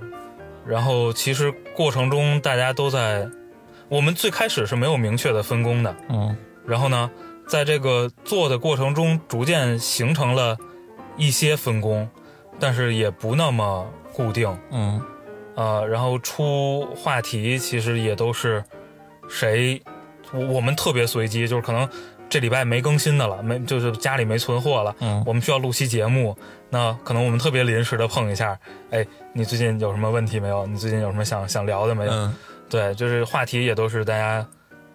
Speaker 2: 然后其实过程中大家都在，我们最开始是没有明确的分工的，
Speaker 3: 嗯。
Speaker 2: 然后呢，在这个做的过程中，逐渐形成了一些分工，但是也不那么固定，
Speaker 3: 嗯
Speaker 2: 呃，然后出话题其实也都是谁，我我们特别随机，就是可能这礼拜没更新的了，没就是家里没存货了，
Speaker 3: 嗯
Speaker 2: 我们需要录期节目，那可能我们特别临时的碰一下，哎，你最近有什么问题没有？你最近有什么想想聊的没有？
Speaker 3: 嗯
Speaker 2: 对，就是话题也都是大家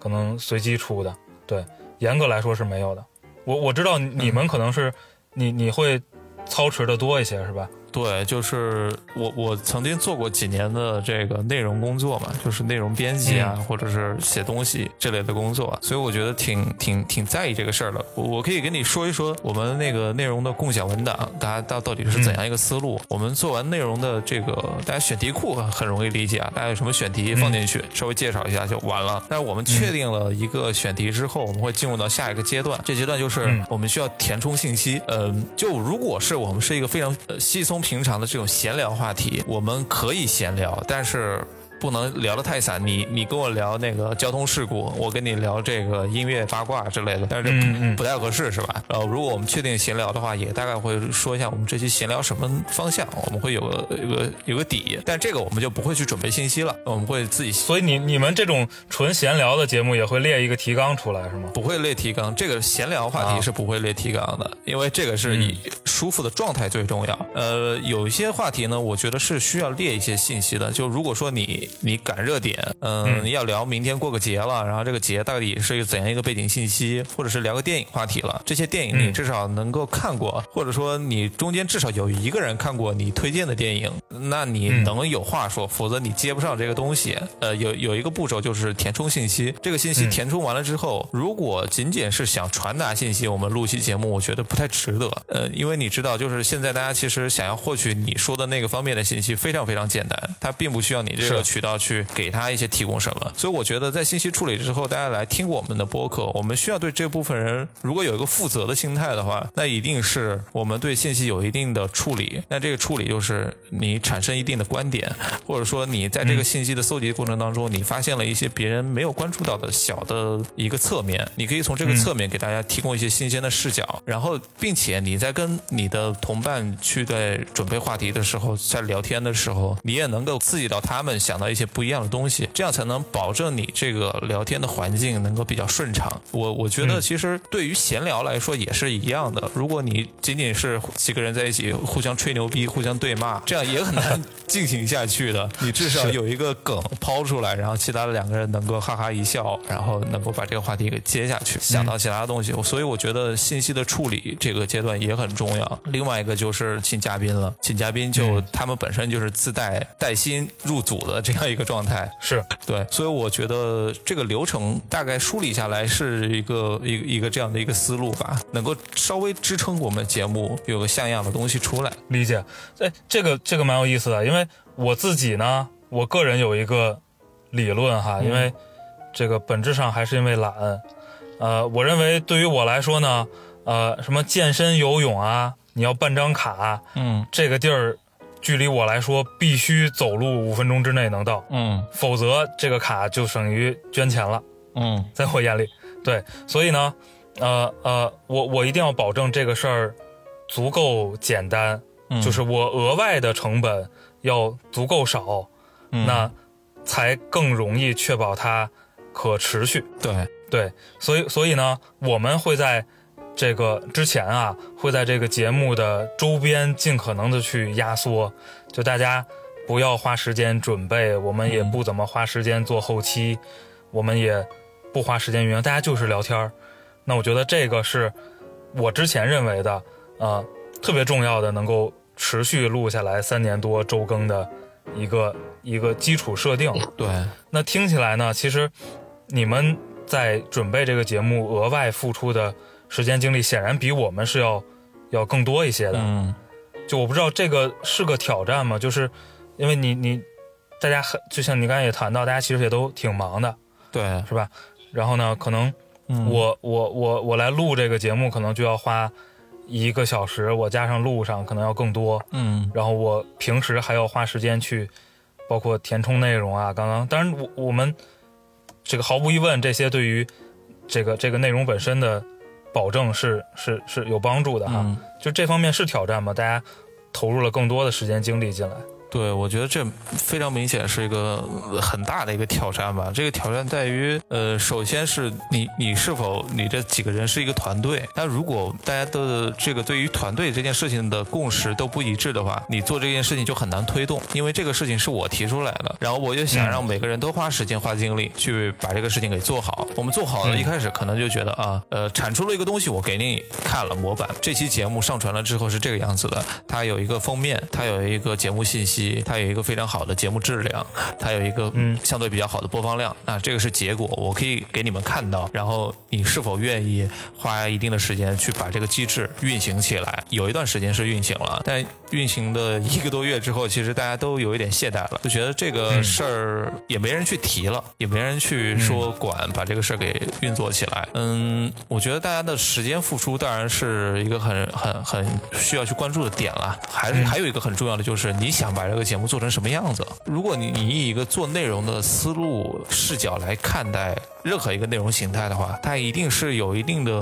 Speaker 2: 可能随机出的，对，严格来说是没有的。我我知道你们可能是、你你会操持的多一些是吧？
Speaker 3: 对，就是我我曾经做过几年的这个内容工作嘛，就是内容编辑啊，或者是写东西这类的工作，所以我觉得挺挺挺在意这个事儿的。我我可以跟你说一说我们那个内容的共享文档，大家到到底是怎样一个思路？我们做完内容的这个，大家选题库很容易理解啊，大家有什么选题放进去，稍微介绍一下就完了。但是我们确定了一个选题之后，我们会进入到下一个阶段，这阶段就是
Speaker 2: 嗯
Speaker 3: 我们需要填充信息。嗯、就如果是我们是一个非常呃稀松平常的这种闲聊话题，我们可以闲聊，但是。不能聊得太散，你你跟我聊那个交通事故，我跟你聊这个音乐八卦之类的，但是不太合适是吧？呃，如果我们确定闲聊的话，也大概会说一下我们这期闲聊什么方向，我们会有个有个有个底，但这个我们就不会去准备信息了，我们会自己
Speaker 2: 所以你你们这种纯闲聊的节目也会列一个提纲出来是吗？
Speaker 3: 不会列提纲，这个闲聊话
Speaker 2: 啊
Speaker 3: 题是不会列提纲的，因为这个是以舒服的状态最重要。呃，有一些话题呢，我觉得是需要列一些信息的。就如果说你你赶热点，嗯，你要聊明天过个节了，然后这个节到底是一个怎样一个背景信息，或者是聊个电影话题了，这些电影你
Speaker 2: 嗯。
Speaker 3: 至少能够看过，或者说你中间至少有一个人看过你推荐的电影，那你
Speaker 2: 嗯。
Speaker 3: 能有话说，否则你接不上这个东西。呃，有有一个步骤就是填充信息，这个信息
Speaker 2: 嗯。
Speaker 3: 填充完了之后，如果仅仅是想传达信息，我们录期节目，我觉得不太值得。呃，因为你知道，就是现在大家其实想要获取你说的那个方面的信息非常非常简单，它并不需要你这个
Speaker 2: 是
Speaker 3: 道去给他一些提供什么。所以我觉得在信息处理之后，大家来听我们的播客，我们需要对这部分人如果有一个负责的心态的话，那一定是我们对信息有一定的处理。那这个处理就是你产生一定的观点，或者说你在这个信息的搜集过程当中，你发现了一些别人没有关注到的小的一个侧面，你可以从这个侧面给大家提供一些新鲜的视角，然后并且你在跟你的同伴去在准备话题的时候，在聊天的时候，你也能够刺激到他们想到一些不一样的东西，这样才能保证你这个聊天的环境能够比较顺畅。我我觉得其实对于闲聊来说也是一样的，如果你仅仅是几个人在一起互相吹牛逼、互相对骂，这样也很难 进行下去的。你至少有一个梗抛出来，然后其他的两个人能够哈哈一笑，然后能够把这个话题给接下去，想到其他的东西。所以我觉得信息的处理这个阶段也很重要。另外一个就是请嘉宾了，请嘉宾就他们本身就是自带带薪入组的这样一个状态，
Speaker 2: 是。
Speaker 3: 对。所以我觉得这个流程大概梳理下来是一个一个一个这样的一个思路吧，能够稍微支撑我们节目有个像样的东西出来。
Speaker 2: 理解，哎，这个这个蛮有意思的，因为我自己呢，我个人有一个理论哈，因为这个本质上还是因为懒，呃，我认为对于我来说呢，呃，什么健身、游泳啊，你要办张卡，
Speaker 3: 嗯。
Speaker 2: 这个地儿距离我来说必须走路五分钟之内能到，
Speaker 3: 嗯。
Speaker 2: 否则这个卡就等于捐钱了。
Speaker 3: 嗯。
Speaker 2: 在我眼里，对，所以呢，呃呃，我我一定要保证这个事儿足够简单，
Speaker 3: 嗯。
Speaker 2: 就是我额外的成本要足够少，
Speaker 3: 嗯。
Speaker 2: 那才更容易确保它可持续。
Speaker 3: 对，
Speaker 2: 对，所以所以呢，我们会在这个之前啊，会在这个节目的周边尽可能的去压缩，就大家不要花时间准备，我们也不怎么花时间做后期，我们也不花时间运营，大家就是聊天儿。那我觉得这个是我之前认为的，呃，特别重要的，能够持续录下来三年多周更的一个一个基础设定。
Speaker 3: 对，
Speaker 2: 那听起来呢，其实你们在准备这个节目额外付出的时间精力，显然比我们是要要更多一些的。
Speaker 3: 嗯
Speaker 2: 就我不知道这个是个挑战吗？就是因为你你大家很就像你刚才也谈到，大家其实也都挺忙的，
Speaker 3: 对，
Speaker 2: 是吧？然后呢，可能
Speaker 3: 嗯
Speaker 2: 我我我我来录这个节目，可能就要花一个小时，我加上路上可能要更多。
Speaker 3: 嗯
Speaker 2: 然后我平时还要花时间去，包括填充内容啊。刚刚，当然我我们这个毫无疑问，这些对于这个这个内容本身的保证是是是有帮助的哈。
Speaker 3: 嗯
Speaker 2: 就这方面是挑战吗？大家投入了更多的时间精力进来。
Speaker 3: 对，我觉得这非常明显是一个呃很大的一个挑战吧。这个挑战在于，呃，首先是你你是否你这几个人是一个团队。那如果大家的这个对于团队这件事情的共识都不一致的话，你做这件事情就很难推动。因为这个事情是我提出来的，然后我就想让每个人都花时间花精力去把这个事情给做好。我们做好了，一开始可能就觉得啊，呃，产出了一个东西，我给你看了模板。这期节目上传了之后是这个样子的，它有一个封面，它有一个节目信息。它有一个非常好的节目质量，它有一个
Speaker 2: 嗯
Speaker 3: 相对比较好的播放量。那这个是结果，我可以给你们看到。然后你是否愿意花一定的时间去把这个机制运行起来？有一段时间是运行了，但运行的一个多月之后，其实大家都有一点懈怠了，就觉得这个事儿也没人去提了，也没人去说管把这个事儿给运作起来。嗯，我觉得大家的时间付出当然是一个很很很需要去关注的点了。还是还有一个很重要的就是你想把这个节目做成什么样子？如果你你以一个做内容的思路视角来看待任何一个内容形态的话，它一定是有一定的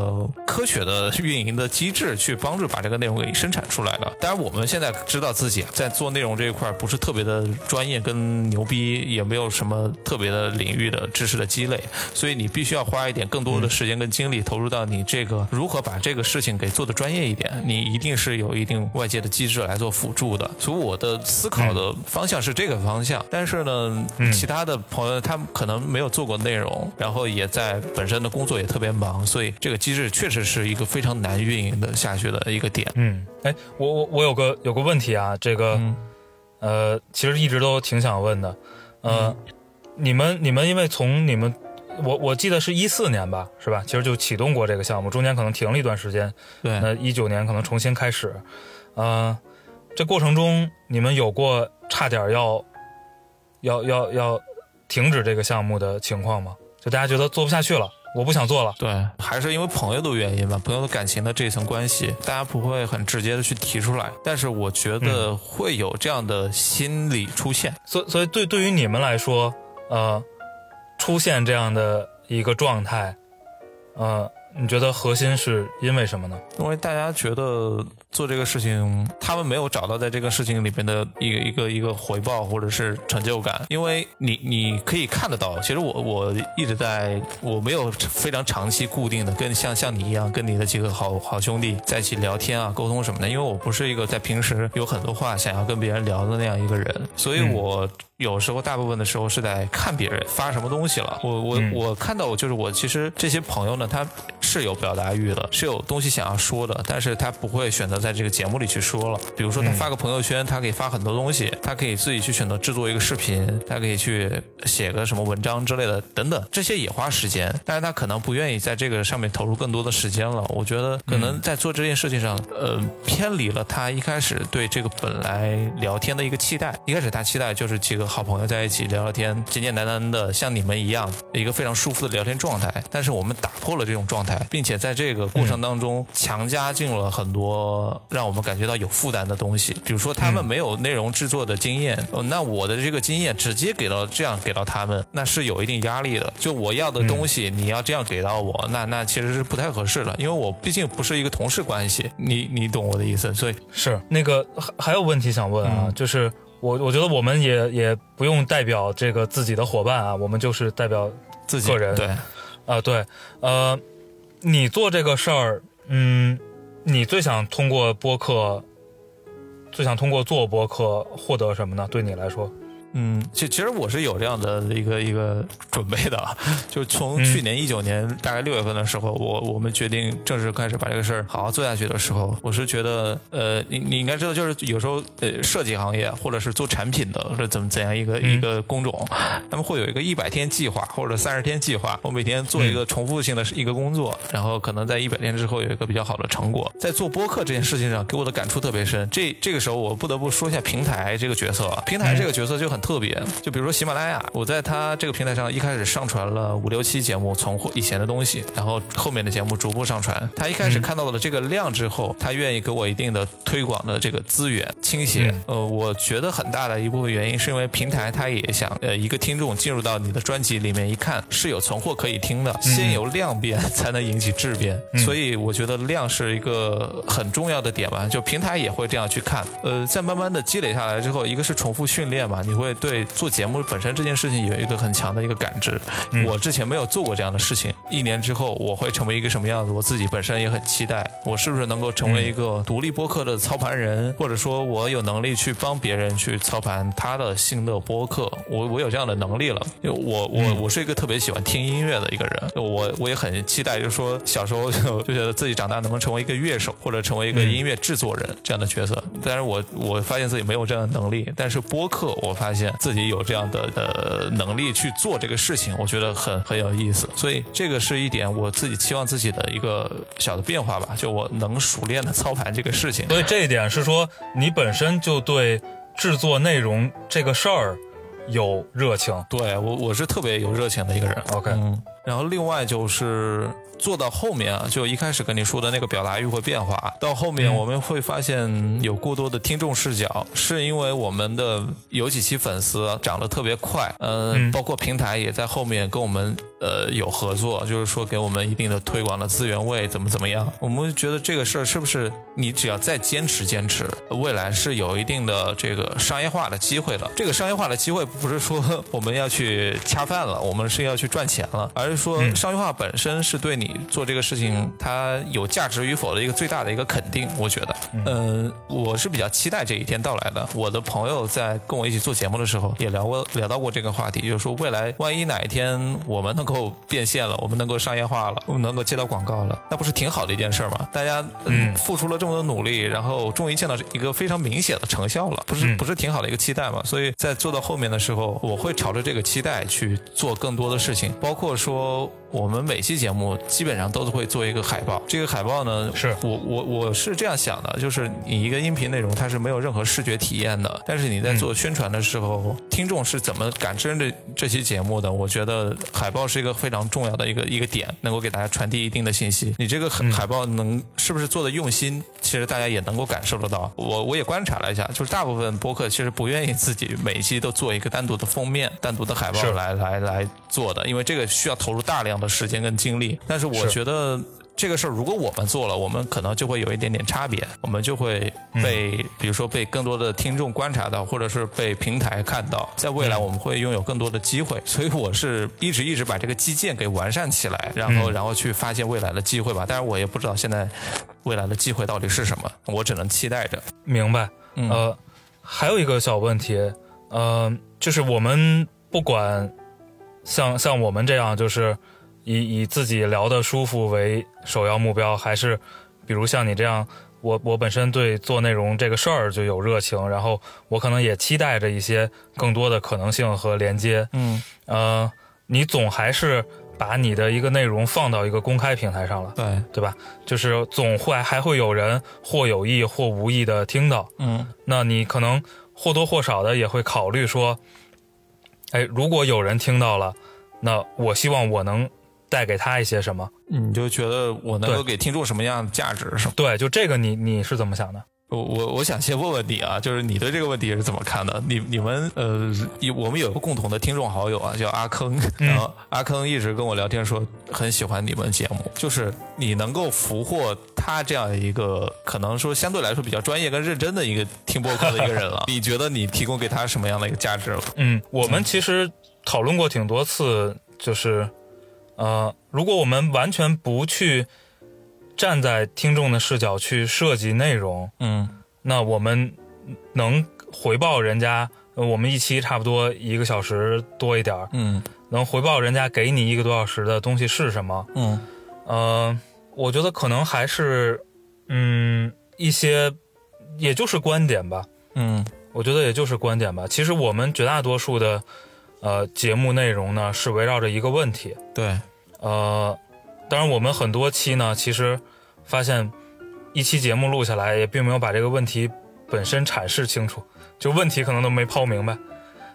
Speaker 3: 科学的运营的机制去帮助把这个内容给生产出来的。当然，我们现在知道自己在做内容这一块不是特别的专业跟牛逼，也没有什么特别的领域的知识的积累，所以你必须要花一点更多的时间跟精力投入到你这个如何把这个事情给做的专业一点。你一定是有一定外界的机制来做辅助的。所以我的思考的方向是这个方向，但是呢，其他的朋友他们可能没有做过内容，然后也在本身的工作也特别忙，所以这个机制确实是一个非常难运营的下去的一个点。
Speaker 2: 嗯，哎，我我我有个有个问题啊，这个、
Speaker 3: 嗯。
Speaker 2: 呃，其实一直都挺想问的，呃，你们你们因为从你们我我记得是一四年吧，是吧？其实就启动过这个项目，中间可能停了一段时间，
Speaker 3: 对，
Speaker 2: 那一九年可能重新开始，呃，这过程中你们有过差点要要要要停止这个项目的情况吗？就大家觉得做不下去了，我不想做了。
Speaker 3: 对，还是因为朋友的原因吧，朋友的感情的这层关系，大家不会很直接的去提出来。但是我觉得会有这样的心理出现。
Speaker 2: 所所以对对于你们来说，呃，出现这样的一个状态，呃，你觉得核心是因为什么呢？
Speaker 3: 因为大家觉得做这个事情，他们没有找到在这个事情里面的一个一个一个回报或者是成就感。因为你你可以看得到，其实我我一直在，我没有非常长期固定的跟像像你一样跟你的几个好好兄弟在一起聊天啊沟通什么的。因为我不是一个在平时有很多话想要跟别人聊的那样一个人，所以我有时候大部分的时候是在看别人发什么东西了。我我我看到就是我其实这些朋友呢，他是有表达欲的，是有东西想要说的，但是他不会选择在这个节目里去说了。比如说他发个朋友圈，他可以发很多东西，他可以自己去选择制作一个视频，他可以去写个什么文章之类的等等，这些也花时间，但是他可能不愿意在这个上面投入更多的时间了。我觉得可能在做这件事情上，呃，偏离了他一开始对这个本来聊天的一个期待。一开始他期待就是几个好朋友在一起聊聊天，简简单单的像你们一样，一个非常舒服的聊天状态。但是我们打破了这种状态，并且在这个过程当中强加进了很多让我们感觉到有负担的东西。比如说他们没有内容制作的经验，那我的这个经验直接给到这样给到他们，那是有一定压力的。就我要的东西，你要这样给到我，那那其实是不太合适的，因为我毕竟不是一个同事关系，你你懂我的意思。所以
Speaker 2: 是 那个还还有问题想问啊，就是 我我觉得我们也也不用代表这个自己的伙伴啊，我们就是代表
Speaker 3: 自己
Speaker 2: 个人
Speaker 3: 对。
Speaker 2: 啊，对，呃，你做这个事儿，嗯，你最想通过播客，最想通过做播客获得什么呢？对你来说，
Speaker 3: 嗯，其其实我是有这样的一个一个准备的啊，就从去年一九年大概六月份的时候，我我们决定正式开始把这个事儿好好做下去的时候，我是觉得，呃，你你应该知道，就是有时候呃设计行业或者是做产品的，或者怎么怎样一个、一个工种，他们会有一个一百天计划或者三十天计划，我每天做一个重复性的一个工作，然后可能在一百天之后有一个比较好的成果。在做播客这件事情上，给我的感触特别深。这这个时候我不得不说一下平台这个角色，平台这个角色就很特别。就比如说喜马拉雅，我在它这个平台上一开始上传了五六期节目，从以前的东西，然后后面的节目逐步上传。他一开始看到了这个量之后，他愿意给我一定的推广的这个资源倾斜。呃，我觉得很大的一部分原因是因为平台它也想，呃，一个听众进入到你的专辑里面一看是有存货可以听的，先由量变才能引起质变，所以我觉得量是一个很重要的点吧。就平台也会这样去看，呃，在慢慢的积累下来之后，一个是重复训练嘛，你会对做节目本身这件事情有一个很强的一个感知。我之前没有做过这样的事情，一年之后我会成为一个什么样子，我自己本身也很期待。我是不是能够成为一个独立播客的操盘人，或者说我有能力去帮别人去操盘他的新的播客？我我有这样的能力了，因为我我我是一个特别喜欢听音乐的一个人，我我也很期待，就是说小时候就就觉得自己长大能不能成为一个乐手，或者成为一个音乐制作人这样的角色。但是我我发现自己没有这样的能力，但是播客我发现自己有这样的呃能力去做这个事情，我觉得很很有意思。所以这个是一点我自己期望自己的一个小的变化吧，就我能熟练的操盘这个事情。
Speaker 2: 所以这一点是说你本身就对制作内容这个事儿有热情。
Speaker 3: 对我我是特别有热情的一个人。
Speaker 2: OK，
Speaker 3: 嗯，然后另外就是做到后面啊，就一开始跟你说的那个表达欲会变化，到后面我们会发现有过多的听众视角，是因为我们的有几期粉丝涨得特别快，嗯，包括平台也在后面跟我们呃有合作，就是说给我们一定的推广的资源位，怎么怎么样，我们觉得这个事儿是不是你只要再坚持坚持，未来是有一定的这个商业化的机会的。这个商业化的机会不是说我们要去恰饭了，我们是要去赚钱了，而是说商业化本身是对你做这个事情它有价值与否的一个最大的一个肯定。我觉得，嗯，我是比较期待这一天到来的。我的朋友在跟我一起做节目的时候也聊过聊到过这个话题，就是说未来万一哪一天我们能够变现了，我们能够商业化了，我们能够接到广告了，那不是挺好的一件事吗？大家嗯付出了这么多努力，然后终于见到一个非常明显的成效了，不是不是挺好的一个期待吗？所以在做到后面的时候，我会朝着这个期待去做更多的事情，包括说我们每期节目基本上都是会做一个海报。这个海报呢，
Speaker 2: 是
Speaker 3: 我我我是这样想的，就是你一个音频内容它是没有任何视觉体验的，但是你在做宣传的时候，听众是怎么感知这这期节目的？我觉得海报是一个非常重要的一个一个点，能够给大家传递一定的信息。你这个海海报能是不是做的用心，其实大家也能够感受得到。我我也观察了一下，就是大部分播客其实不愿意自己每一期都做一个单独的封面、单独的海报
Speaker 2: 是
Speaker 3: 来来来做的，因为这个需要投入大量的时间跟精力。但是我觉得。这个事儿如果我们做了，我们可能就会有一点点差别，我们就会被，比如说被更多的听众观察到，或者是被平台看到，在未来我们会拥有更多的机会。所以我是一直一直把这个基建给完善起来，然后然后去发现未来的机会吧。但是我也不知道现在未来的机会到底是什么，我只能期待着。
Speaker 2: 明白。呃，还有一个小问题，呃，就是我们不管像像我们这样，就是以以自己聊的舒服为首要目标，还是比如像你这样，我我本身对做内容这个事儿就有热情，然后我可能也期待着一些更多的可能性和连接。
Speaker 3: 嗯，
Speaker 2: 呃，你总还是把你的一个内容放到一个公开平台上了，
Speaker 3: 对，
Speaker 2: 对吧？就是总会还会有人或有意或无意的听到，
Speaker 3: 嗯
Speaker 2: 那你可能或多或少的也会考虑说，哎，如果有人听到了，那我希望我能带给他一些什么？
Speaker 3: 你就觉得我能够给听众什么样的价值是吗？
Speaker 2: 对，就这个你你是怎么想的？
Speaker 3: 我我我想先问问你啊，就是你对这个问题是怎么看的？你你们呃，我们有个共同的听众好友啊，叫阿坑，然后阿坑一直跟我聊天说很喜欢你们节目，就是你能够俘获他这样一个可能说相对来说比较专业跟认真的一个听播客的一个人了，你觉得你提供给他什么样的一个价值了？
Speaker 2: 嗯，我们其实讨论过挺多次，就是呃，如果我们完全不去站在听众的视角去设计内容，
Speaker 3: 嗯
Speaker 2: 那我们能回报人家，呃我们一期差不多一个小时多一点儿，
Speaker 3: 嗯
Speaker 2: 能回报人家给你一个多小时的东西是什么？
Speaker 3: 嗯
Speaker 2: 呃，我觉得可能还是，嗯，一些，也就是观点吧。
Speaker 3: 嗯
Speaker 2: 我觉得也就是观点吧。其实我们绝大多数的，呃，节目内容呢是围绕着一个问题。
Speaker 3: 对，
Speaker 2: 呃，当然我们很多期呢，其实发现一期节目录下来，也并没有把这个问题本身阐释清楚，就问题可能都没抛明白。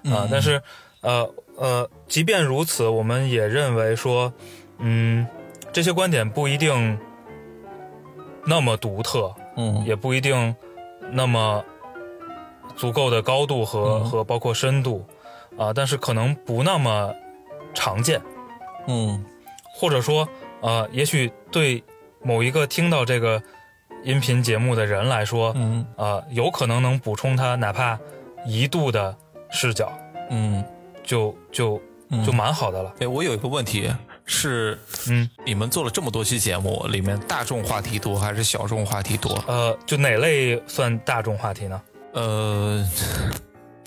Speaker 2: 啊、但是，呃呃，即便如此，我们也认为说，嗯，这些观点不一定那么独特，
Speaker 3: 嗯。
Speaker 2: 也不一定那么足够的高度和、
Speaker 3: 嗯。
Speaker 2: 和包括深度啊、但是可能不那么常见。
Speaker 3: 嗯
Speaker 2: 或者说，呃，也许对某一个听到这个音频节目的人来说，
Speaker 3: 嗯
Speaker 2: 呃，有可能能补充他哪怕一度的视角，
Speaker 3: 嗯
Speaker 2: 就就
Speaker 3: 嗯
Speaker 2: 就蛮好的了。
Speaker 3: 哎，我有一个问题是，
Speaker 2: 嗯，
Speaker 3: 你们做了这么多期节目，里面大众话题多还是小众话题多？
Speaker 2: 呃，就哪类算大众话题呢？
Speaker 3: 呃，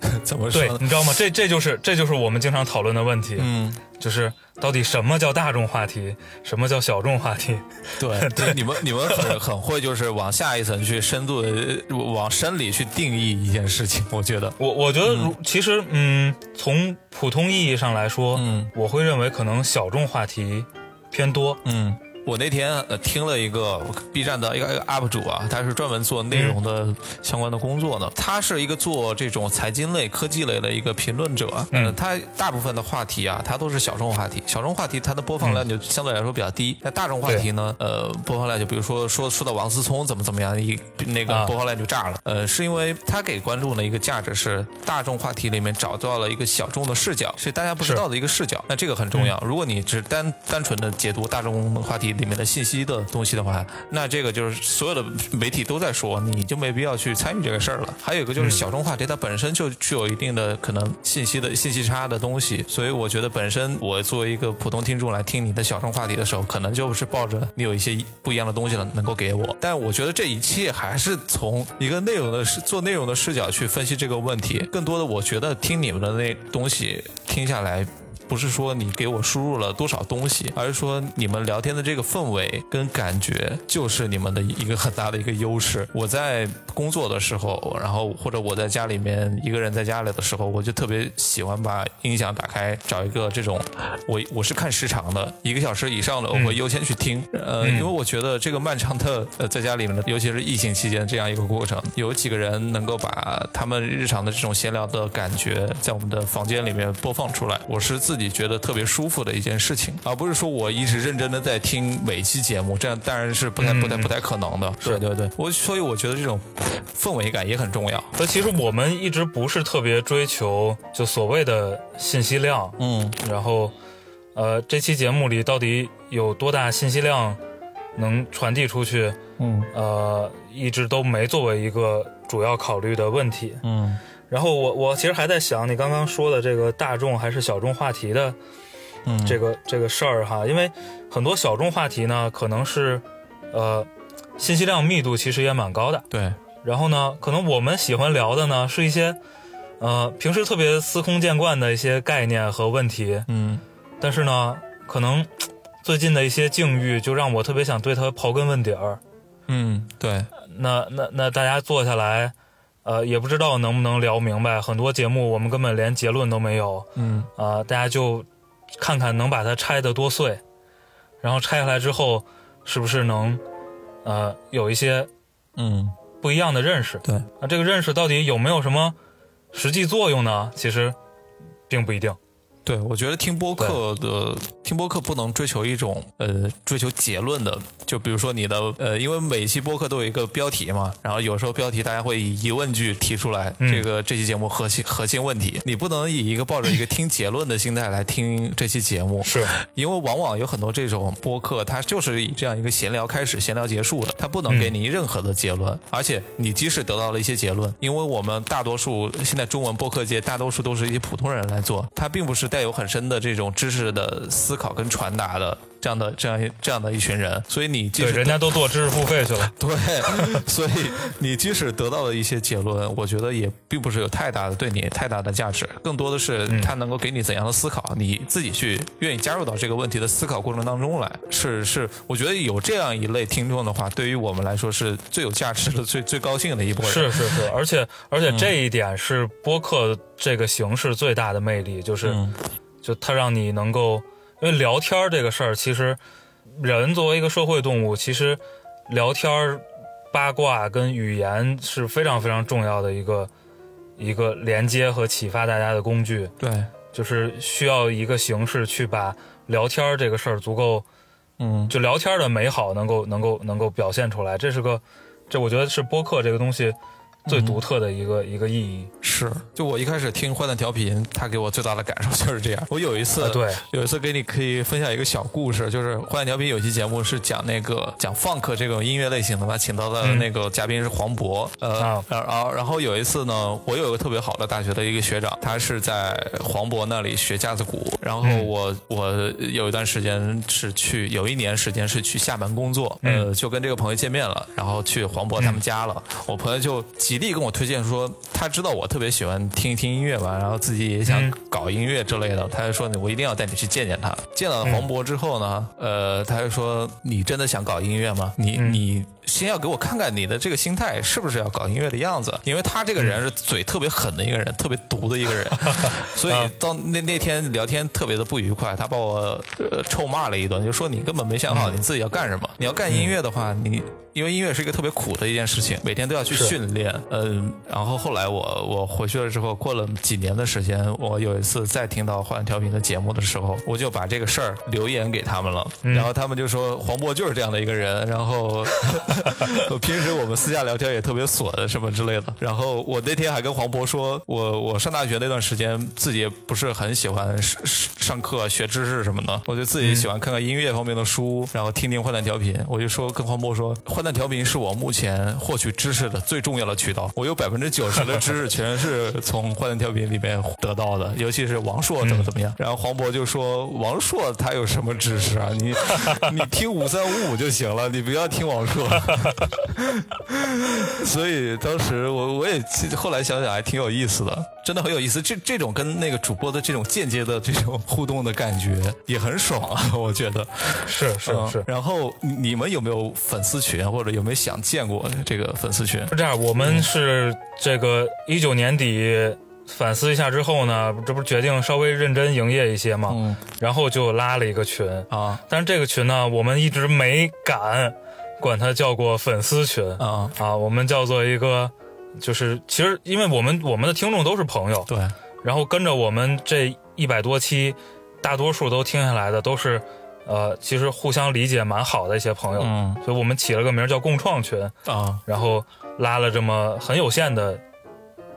Speaker 3: 怎么说
Speaker 2: 对，你知道吗？这这就是这就是我们经常讨论的问题，
Speaker 3: 嗯，
Speaker 2: 就是到底什么叫大众话题，什么叫小众话题？
Speaker 3: 对，对，你们你们很 很会，就是往下一层去深度的往深里去定义一件事情。我觉得，
Speaker 2: 我我觉得如，其实，嗯，从普通意义上来说，
Speaker 3: 嗯
Speaker 2: 我会认为可能小众话题偏多。
Speaker 3: 嗯，我那天呃听了一个 B 站的一个 UP 主啊，他是专门做内容的相关的工作的。他是一个做这种财经类、科技类的一个评论者。
Speaker 2: 嗯
Speaker 3: 呃他大部分的话题啊，他都是小众话题。小众话题它的播放量就相对来说比较低。那大众话题呢，呃，播放量就比如说说说到王思聪怎么怎么样，一那个
Speaker 2: 啊
Speaker 3: 播放量就炸了。呃，是因为他给观众的一个价值是大众话题里面找到了一个小众的视角，是大家不知道的一个视角。那这个很重要。如果你只单单纯的解读大众话题里面的信息的东西的话，那这个就是所有的媒体都在说，你就没必要去参与这个事儿了。还有一个就是小众话题，它本身就具有一定的可能信息的信息差的东西，所以我觉得本身我作为一个普通听众来听你的小众话题的时候，可能就是抱着你有一些不一样的东西了能够给我。但我觉得这一切还是从一个内容的视做内容的视角去分析这个问题。更多的，我觉得听你们的那东西听下来。不是说你给我输入了多少东西，而是说你们聊天的这个氛围跟感觉就是你们的一个很大的一个优势。我在工作的时候，然后或者我在家里面一个人在家里的时候，我就特别喜欢把音响打开，找一个这种我 我是看时长的，一个小时以上的我会优先去听。呃，因为我觉得这个漫长的呃在家里面的，尤其是疫情期间这样一个过程，有几个人能够把他们日常的这种闲聊的感觉在我们的房间里面播放出来，我是自己觉得特别舒服的一件事情，而不是说我一直认真的在听每期节目，这样当然是不太不太不太可能的。对对对，我所以我觉得这种氛围感也很重要。
Speaker 2: 所以其实我们一直不是特别追求就所谓的信息量，
Speaker 3: 嗯
Speaker 2: 然后，呃，这期节目里到底有多大信息量能传递出去，
Speaker 3: 嗯
Speaker 2: 呃，一直都没作为一个主要考虑的问题。
Speaker 3: 嗯
Speaker 2: 然后我我其实还在想你刚刚说的这个大众还是小众话题的
Speaker 3: 嗯，
Speaker 2: 这个这个事儿哈，因为很多小众话题呢，可能是呃信息量密度其实也蛮高的，
Speaker 3: 对，
Speaker 2: 然后呢，可能我们喜欢聊的呢是一些呃平时特别司空见惯的一些概念和问题，
Speaker 3: 嗯
Speaker 2: 但是呢，可能最近的一些境遇就让我特别想对它刨根问底儿。
Speaker 3: 嗯对，
Speaker 2: 那那那大家坐下来，呃，也不知道能不能聊明白。很多节目我们根本连结论都没有，
Speaker 3: 嗯
Speaker 2: 啊、大家就看看能把它拆得多碎，然后拆下来之后，是不是能呃有一些
Speaker 3: 嗯
Speaker 2: 不一样的认识？
Speaker 3: 对，
Speaker 2: 那这个认识到底有没有什么实际作用呢？其实并不一定。
Speaker 3: 对，我觉得听播客的听播客不能追求一种呃追求结论的，就比如说你的呃，因为每一期播客都有一个标题嘛，然后有时候标题大家会以疑问句提出来，
Speaker 2: 嗯
Speaker 3: 这个这期节目核心核心问题，你不能以一个抱着一个听结论的心态来听这期节目，
Speaker 2: 是，
Speaker 3: 因为往往有很多这种播客，它就是以这样一个闲聊开始，闲聊结束的，它不能给你任何的结论。而且你即使得到了一些结论，因为我们大多数现在中文播客界大多数都是一些普通人来做，它并不是带有很深的这种知识的思考跟传达的这样的这样一这样的一群人，所以你即
Speaker 2: 对，
Speaker 3: 使
Speaker 2: 人家都做知识付费去了。
Speaker 3: 对，所以你即使得到了一些结论，我觉得也并不是有太大的对你太大的价值，更多的是他能够给你怎样的思考，你自己去愿意加入到这个问题的思考过程当中来。是是，我觉得有这样一类听众的话，对于我们来说是最有价值的、最最高兴的一波人。
Speaker 2: 是是是，而且而且这一点是播客这个形式最大的魅力，就是、
Speaker 3: 嗯。
Speaker 2: 就它让你能够，因为聊天儿这个事儿，其实人作为一个社会动物，其实聊天儿、八卦跟语言是非常非常重要的一个一个连接和启发大家的工具，
Speaker 3: 对，
Speaker 2: 就是需要一个形式去把聊天儿这个事儿足够，
Speaker 3: 嗯。
Speaker 2: 就聊天儿的美好能够能够能够表现出来，这是个，这我觉得是播客这个东西最独特的一个、一个意义。
Speaker 3: 是。就我一开始听坏蛋调频，他给我最大的感受就是这样。我有一次，
Speaker 2: 啊对。
Speaker 3: 有一次给你可以分享一个小故事，就是坏蛋调频有期节目是讲那个讲 funk 这种音乐类型的嘛，请到的那个嘉宾是黄渤，呃，
Speaker 2: 啊。
Speaker 3: 然后然后有一次呢，我有一个特别好的大学的一个学长，他是在黄渤那里学架子鼓，然后我、我有一段时间是去，有一年时间是去厦门工作，呃，就跟这个朋友见面了，然后去黄渤他们家了，我朋友就极力跟我推荐说，他知道我特别喜欢听一听音乐吧，然后自己也想搞音乐之类的，他就说我一定要带你去见见他。见了黄渤之后呢，呃，他就说你真的想搞音乐吗？你你。先要给我看看你的这个心态是不是要搞音乐的样子，因为他这个人是嘴特别狠的一个人，特别毒的一个人，所以到那那天聊天特别的不愉快，他把我臭骂了一顿，就说你根本没想好你自己要干什么。你要干音乐的话，你因为音乐是一个特别苦的一件事情，每天都要去训练。嗯，然后后来我我回去了之后，过了几年的时间，我有一次再听到换调频的节目的时候，我就把这个事儿留言给他们了，然后他们就说黄渤就是这样的一个人，然后 平时我们私下聊天也特别损什么之类的。然后我那天还跟黄渤说，我我上大学那段时间自己也不是很喜欢上上课学知识什么的，我就自己喜欢看看音乐方面的书，然后听听坏蛋调频。我就说跟黄渤说，坏蛋调频是我目前获取知识的最重要的渠道，我有百分之九十的知识全是从坏蛋调频里面得到的，尤其是王朔怎么怎么样。然后黄渤就说，王朔他有什么知识啊？你 你听五三五五就行了，你不要听王朔。所以当时我我也后来想想还挺有意思的，真的很有意思。这这种跟那个主播的这种间接的这种互动的感觉也很爽啊，我觉得
Speaker 2: 是是是。
Speaker 3: 然后你们有没有粉丝群，或者有没有想见过这个粉丝群？
Speaker 2: 是这样，我们是这个一九年底反思一下之后呢，这不是决定稍微认真营业一些嘛？嗯。然后就拉了一个群啊，但是这个群呢，我们一直没敢。管它叫过粉丝群。啊。啊，我们叫做一个，就是其实因为我们我们的听众都是朋友，
Speaker 3: 对，
Speaker 2: 然后跟着我们这一百多期，大多数都听下来的都是，呃，其实互相理解蛮好的一些朋友，嗯，所以我们起了个名叫共创群。啊，然后拉了这么很有限的。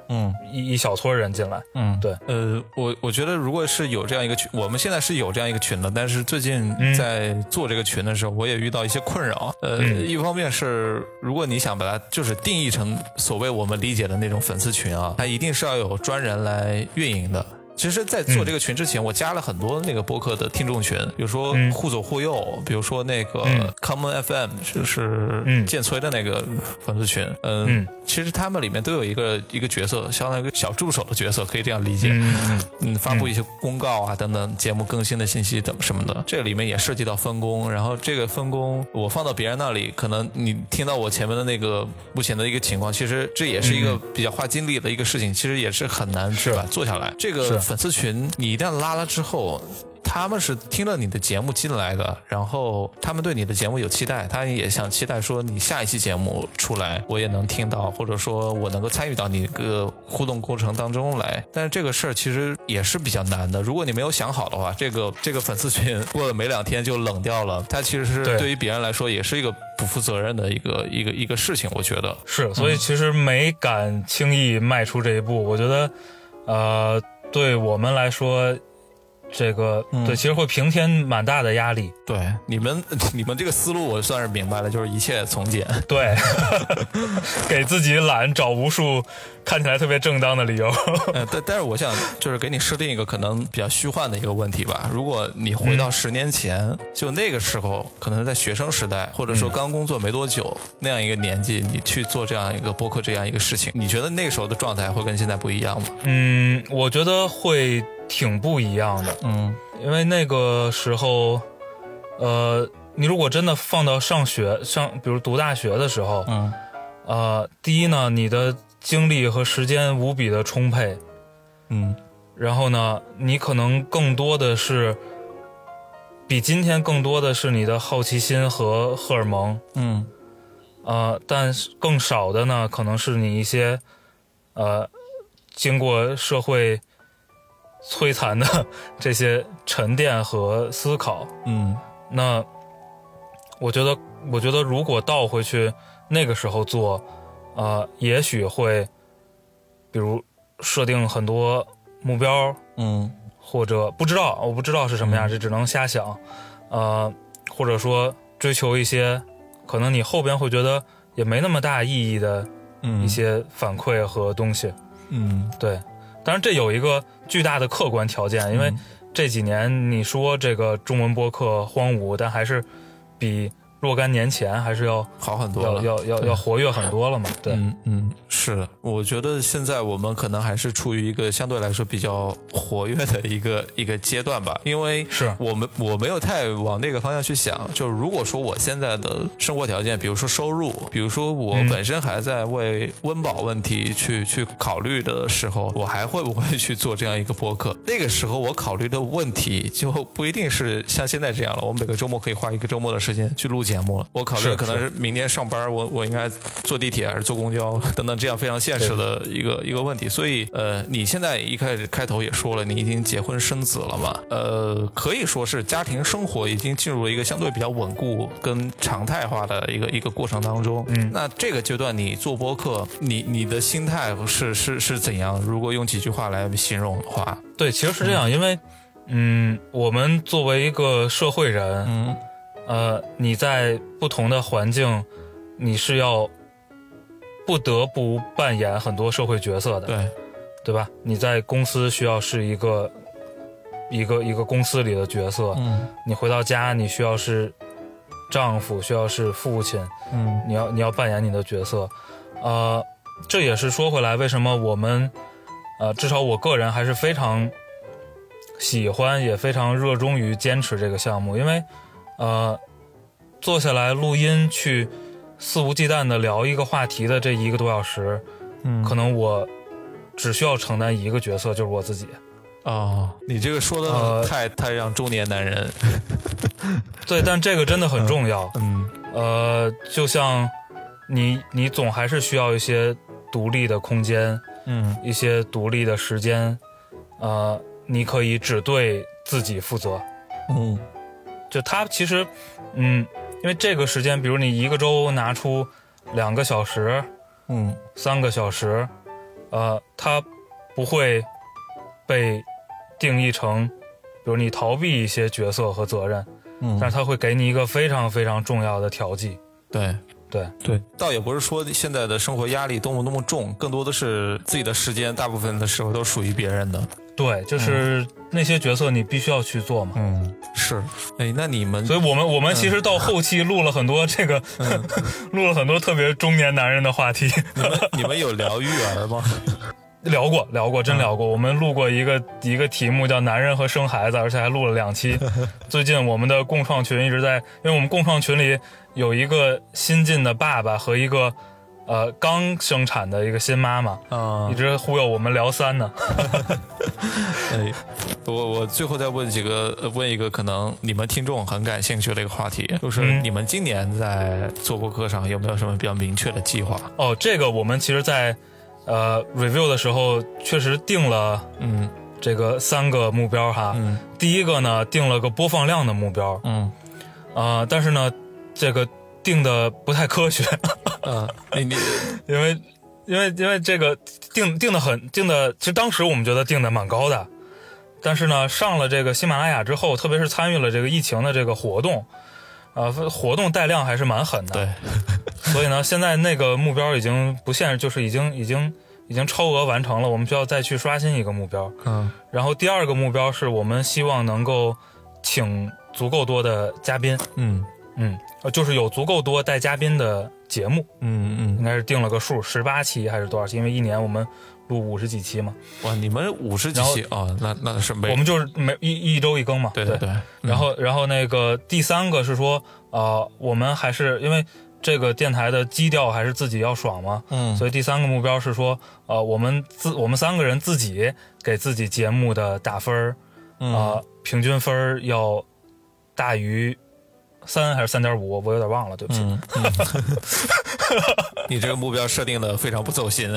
Speaker 2: 嗯，一一小撮人进来，嗯，对，
Speaker 3: 呃，我我觉得如果是有这样一个群，我们现在是有这样一个群的，但是最近在做这个群的时候，我也遇到一些困扰。呃，一方面是如果你想把它就是定义成所谓我们理解的那种粉丝群啊，它一定是要有专人来运营的。其实，在做这个群之前，我加了很多那个播客的听众群，比如说互左互右，比如说那个 Common FM，就是建崔的那个粉丝群。嗯，其实他们里面都有一个一个角色，相当于一个小助手的角色，可以这样理解。嗯，发布一些公告啊，等等节目更新的信息等什么的。这里面也涉及到分工，然后这个分工我放到别人那里，可能你听到我前面的那个目前的一个情况，其实这也是一个比较花精力的一个事情，其实也是很难是吧？做下来这个。粉丝群，你一旦拉了之后，他们是听了你的节目进来的，然后他们对你的节目有期待，他也想期待说你下一期节目出来，我也能听到，或者说我能够参与到你个互动过程当中来。但是这个事儿其实也是比较难的，如果你没有想好的话，这个这个粉丝群过了没两天就冷掉了，它其实是对于别人来说也是一个不负责任的一个一个一个事情，我觉得
Speaker 2: 是，所以其实没敢轻易迈出这一步，我觉得，呃。对我们来说，这个对其实会平添蛮大的压力。
Speaker 3: 对你们，你们这个思路我算是明白了，就是一切从简。
Speaker 2: 对，给自己懒找无数看起来特别正当的理由。
Speaker 3: 但但是我想就是给你设定一个可能比较虚幻的一个问题吧。如果你回到十年前，就那个时候，可能在学生时代，或者说刚工作没多久那样一个年纪，你去做这样一个播客这样一个事情，你觉得那个时候的状态会跟现在不一样吗？
Speaker 2: 嗯，我觉得会挺不一样的。嗯，因为那个时候。呃，你如果真的放到上学上，比如读大学的时候，嗯，呃，第一呢，你的精力和时间无比的充沛，嗯，然后呢，你可能更多的是，比今天更多的是你的好奇心和荷尔蒙，嗯，呃，但更少的呢，可能是你一些，呃，经过社会摧残的 这些沉淀和思考，嗯。那，我觉得，我觉得如果倒回去那个时候做，呃，也许会，比如设定很多目标，嗯，或者不知道，我不知道是什么样，这只能瞎想，呃，或者说追求一些可能你后边会觉得也没那么大意义的一些反馈和东西，嗯，对，当然这有一个巨大的客观条件，因为。这几年你说这个中文播客荒芜，但还是比。若干年前还是要
Speaker 3: 好很多，
Speaker 2: 要要要要活跃很多了嘛？对，
Speaker 3: 嗯嗯，是的。我觉得现在我们可能还是处于一个相对来说比较活跃的一个一个阶段吧，因为
Speaker 2: 是
Speaker 3: 我们我没有太往那个方向去想。就如果说我现在的生活条件，比如说收入，比如说我本身还在为温饱问题去去考虑的时候，我还会不会去做这样一个播客？那个时候我考虑的问题就不一定是像现在这样了。我每个周末可以花一个周末的时间去录。节目了，我考虑可能是明天上班，我我应该坐地铁还是坐公交等等这样非常现实的一个一个问题。所以，呃，你现在一开始开头也说了，你已经结婚生子了嘛？呃，可以说是家庭生活已经进入了一个相对比较稳固跟常态化的一个一个过程当中。嗯，那这个阶段你做播客，你你的心态是是是怎样？如果用几句话来形容的话，
Speaker 2: 对，其实是这样，因为，嗯，我们作为一个社会人，嗯。呃，你在不同的环境，你是要不得不扮演很多社会角色的，
Speaker 3: 对，
Speaker 2: 对吧？你在公司需要是一个一个一个公司里的角色，嗯，你回到家你需要是丈夫，需要是父亲，
Speaker 3: 嗯。
Speaker 2: 你要你要扮演你的角色，呃，这也是说回来，为什么我们，呃，至少我个人还是非常喜欢，也非常热衷于坚持这个项目，因为，呃，坐下来录音去肆无忌惮的聊一个话题的这一个多小时，
Speaker 3: 嗯
Speaker 2: 可能我只需要承担一个角色，就是我自己。
Speaker 3: 哦，你这个说的
Speaker 2: 呃
Speaker 3: 太、太让中年男人，
Speaker 2: 对，但这个真的很重要。
Speaker 3: 嗯
Speaker 2: 呃，就像你，你总还是需要一些独立的空间，
Speaker 3: 嗯
Speaker 2: 一些独立的时间，呃，你可以只对自己负责。
Speaker 3: 嗯
Speaker 2: 就他其实，嗯，因为这个时间，比如你一个周拿出两个小时、
Speaker 3: 嗯
Speaker 2: 三个小时，呃，它不会被定义成，比如你逃避一些角色和责任，
Speaker 3: 嗯
Speaker 2: 但是它会给你一个非常非常重要的调剂。
Speaker 3: 对。
Speaker 2: 对，
Speaker 3: 对，倒也不是说现在的生活压力多么多么重，更多的是自己的时间，大部分的时候都属于别人的。
Speaker 2: 对，就是那些角色你必须要去做嘛。
Speaker 3: 嗯，是。哎，那你们
Speaker 2: 所以我们我们其实到后期录了很多这个，录了很多特别中年男人的话题，
Speaker 3: 你们你们有聊育儿吗？
Speaker 2: 聊过聊过，真聊过。我们录过一个一个题目叫“男人和生孩子”，而且还录了两期。最近我们的共创群一直在，因为我们共创群里有一个新晋的爸爸和一个呃刚生产的一个新妈妈，
Speaker 3: 啊
Speaker 2: 一直忽悠我们聊三呢。
Speaker 3: 哎，我我最后再问几个，呃问一个可能你们听众很感兴趣的一个话题，就是
Speaker 2: 嗯
Speaker 3: 你们今年在做播客上有没有什么比较明确的计划？
Speaker 2: 哦，这个我们其实在，呃 review 的时候确实定了
Speaker 3: 嗯
Speaker 2: 这个三个目标哈。
Speaker 3: 嗯
Speaker 2: 第一个呢，定了个播放量的目标，
Speaker 3: 嗯
Speaker 2: 啊、但是呢，这个定的不太科学，
Speaker 3: 嗯，你你
Speaker 2: 因为因为因为这个定定的很定的，其实当时我们觉得定的蛮高的，但是呢，上了这个喜马拉雅之后，特别是参与了这个疫情的这个活动，啊、活动带量还是蛮狠的，
Speaker 3: 对，
Speaker 2: 所以呢，现在那个目标已经不现实，就是已经已经已经超额完成了，我们需要再去刷新一个目标。
Speaker 3: 嗯
Speaker 2: 然后第二个目标是我们希望能够请足够多的嘉宾，
Speaker 3: 嗯
Speaker 2: 嗯，呃就是有足够多带嘉宾的节目，
Speaker 3: 嗯嗯，
Speaker 2: 应该是定了个数，十八期还是多少期？因为一年我们录五十几期嘛，
Speaker 3: 哇，你们五十几期哦，那那是没
Speaker 2: 我们就是每一一周一更嘛，
Speaker 3: 对对。对，
Speaker 2: 然后，然后那个第三个是说，呃，我们还是因为这个电台的基调还是自己要爽嘛，
Speaker 3: 嗯。
Speaker 2: 所以第三个目标是说，呃，我们自我们三个人自己给自己节目的打分儿，
Speaker 3: 嗯。
Speaker 2: 呃，平均分儿要大于三还是三点五，我有点忘了，对不起。
Speaker 3: 嗯，嗯 你这个目标设定的非常不走心。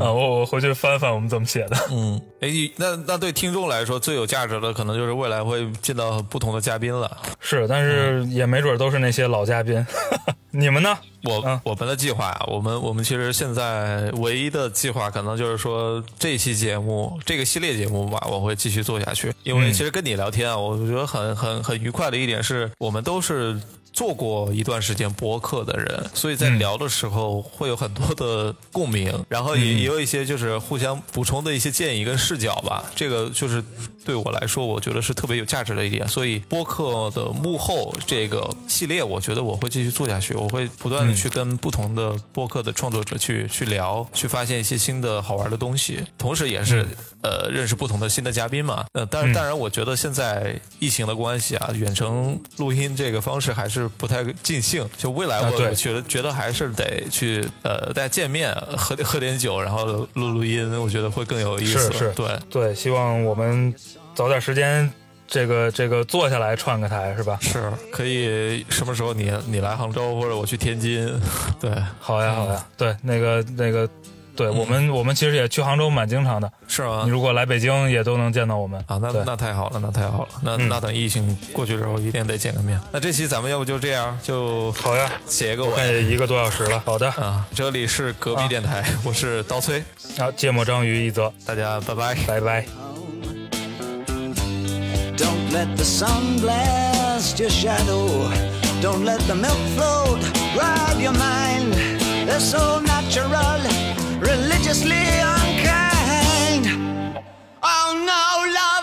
Speaker 2: 啊，我我回去翻翻我们怎么写的。
Speaker 3: 嗯，哎，那那对听众来说最有价值的，可能就是未来会见到不同的嘉宾了。
Speaker 2: 是，但是也没准都是那些老嘉宾。你们呢？
Speaker 3: 我、
Speaker 2: 嗯
Speaker 3: 我们的计划啊，我们我们其实现在唯一的计划，可能就是说这期节目这个系列节目吧，我会继续做下去。因为
Speaker 2: 嗯
Speaker 3: 其实跟你聊天啊，我觉得很很很愉快的一点是，我们都是。做过一段时间播客的人，所以在
Speaker 2: 嗯
Speaker 3: 聊的时候会有很多的共鸣，然后也
Speaker 2: 嗯
Speaker 3: 也有一些就是互相补充的一些建议跟视角吧。这个就是对我来说，我觉得是特别有价值的一点。所以播客的幕后这个系列，我觉得我会继续做下去，我会不断的去跟不同的播客的创作者去去聊，去发现一些新的好玩的东西，同时也是、呃认识不同的新的嘉宾嘛。呃，当然当然，我觉得现在疫情的关系啊，远程录音这个方式还是不太尽兴。就未来我、觉得觉得还是得去呃大家见面喝 喝点酒，然后录录音，我觉得会更有意思。
Speaker 2: 是是
Speaker 3: 对。
Speaker 2: 对，希望我们早点时间，这个这个坐下来串个台，是吧？
Speaker 3: 是可以，什么时候你你来杭州，或者我去天津，对，
Speaker 2: 好呀，好呀。对，那个那个，对我们我们其实也去杭州蛮经常的。
Speaker 3: 是吗
Speaker 2: 你？如果来北京，也都能见到我们
Speaker 3: 啊，那那太好了，那太好了，那、
Speaker 2: 嗯
Speaker 3: 那等疫情过去之后，一定得见个面。那这期咱们要不就这样，就
Speaker 2: 好呀。
Speaker 3: 写一个我
Speaker 2: 看
Speaker 3: 尾
Speaker 2: 也一个多小时了。好的，
Speaker 3: 啊。这里是隔壁电台，我是刀崔，
Speaker 2: 好，芥末章鱼一泽，
Speaker 3: 大家拜拜。
Speaker 2: 拜拜。
Speaker 1: Don't let the sun blast your shadow. Don't let the milk float rob your mind. They're so natural, religiously unkind. Oh no, love.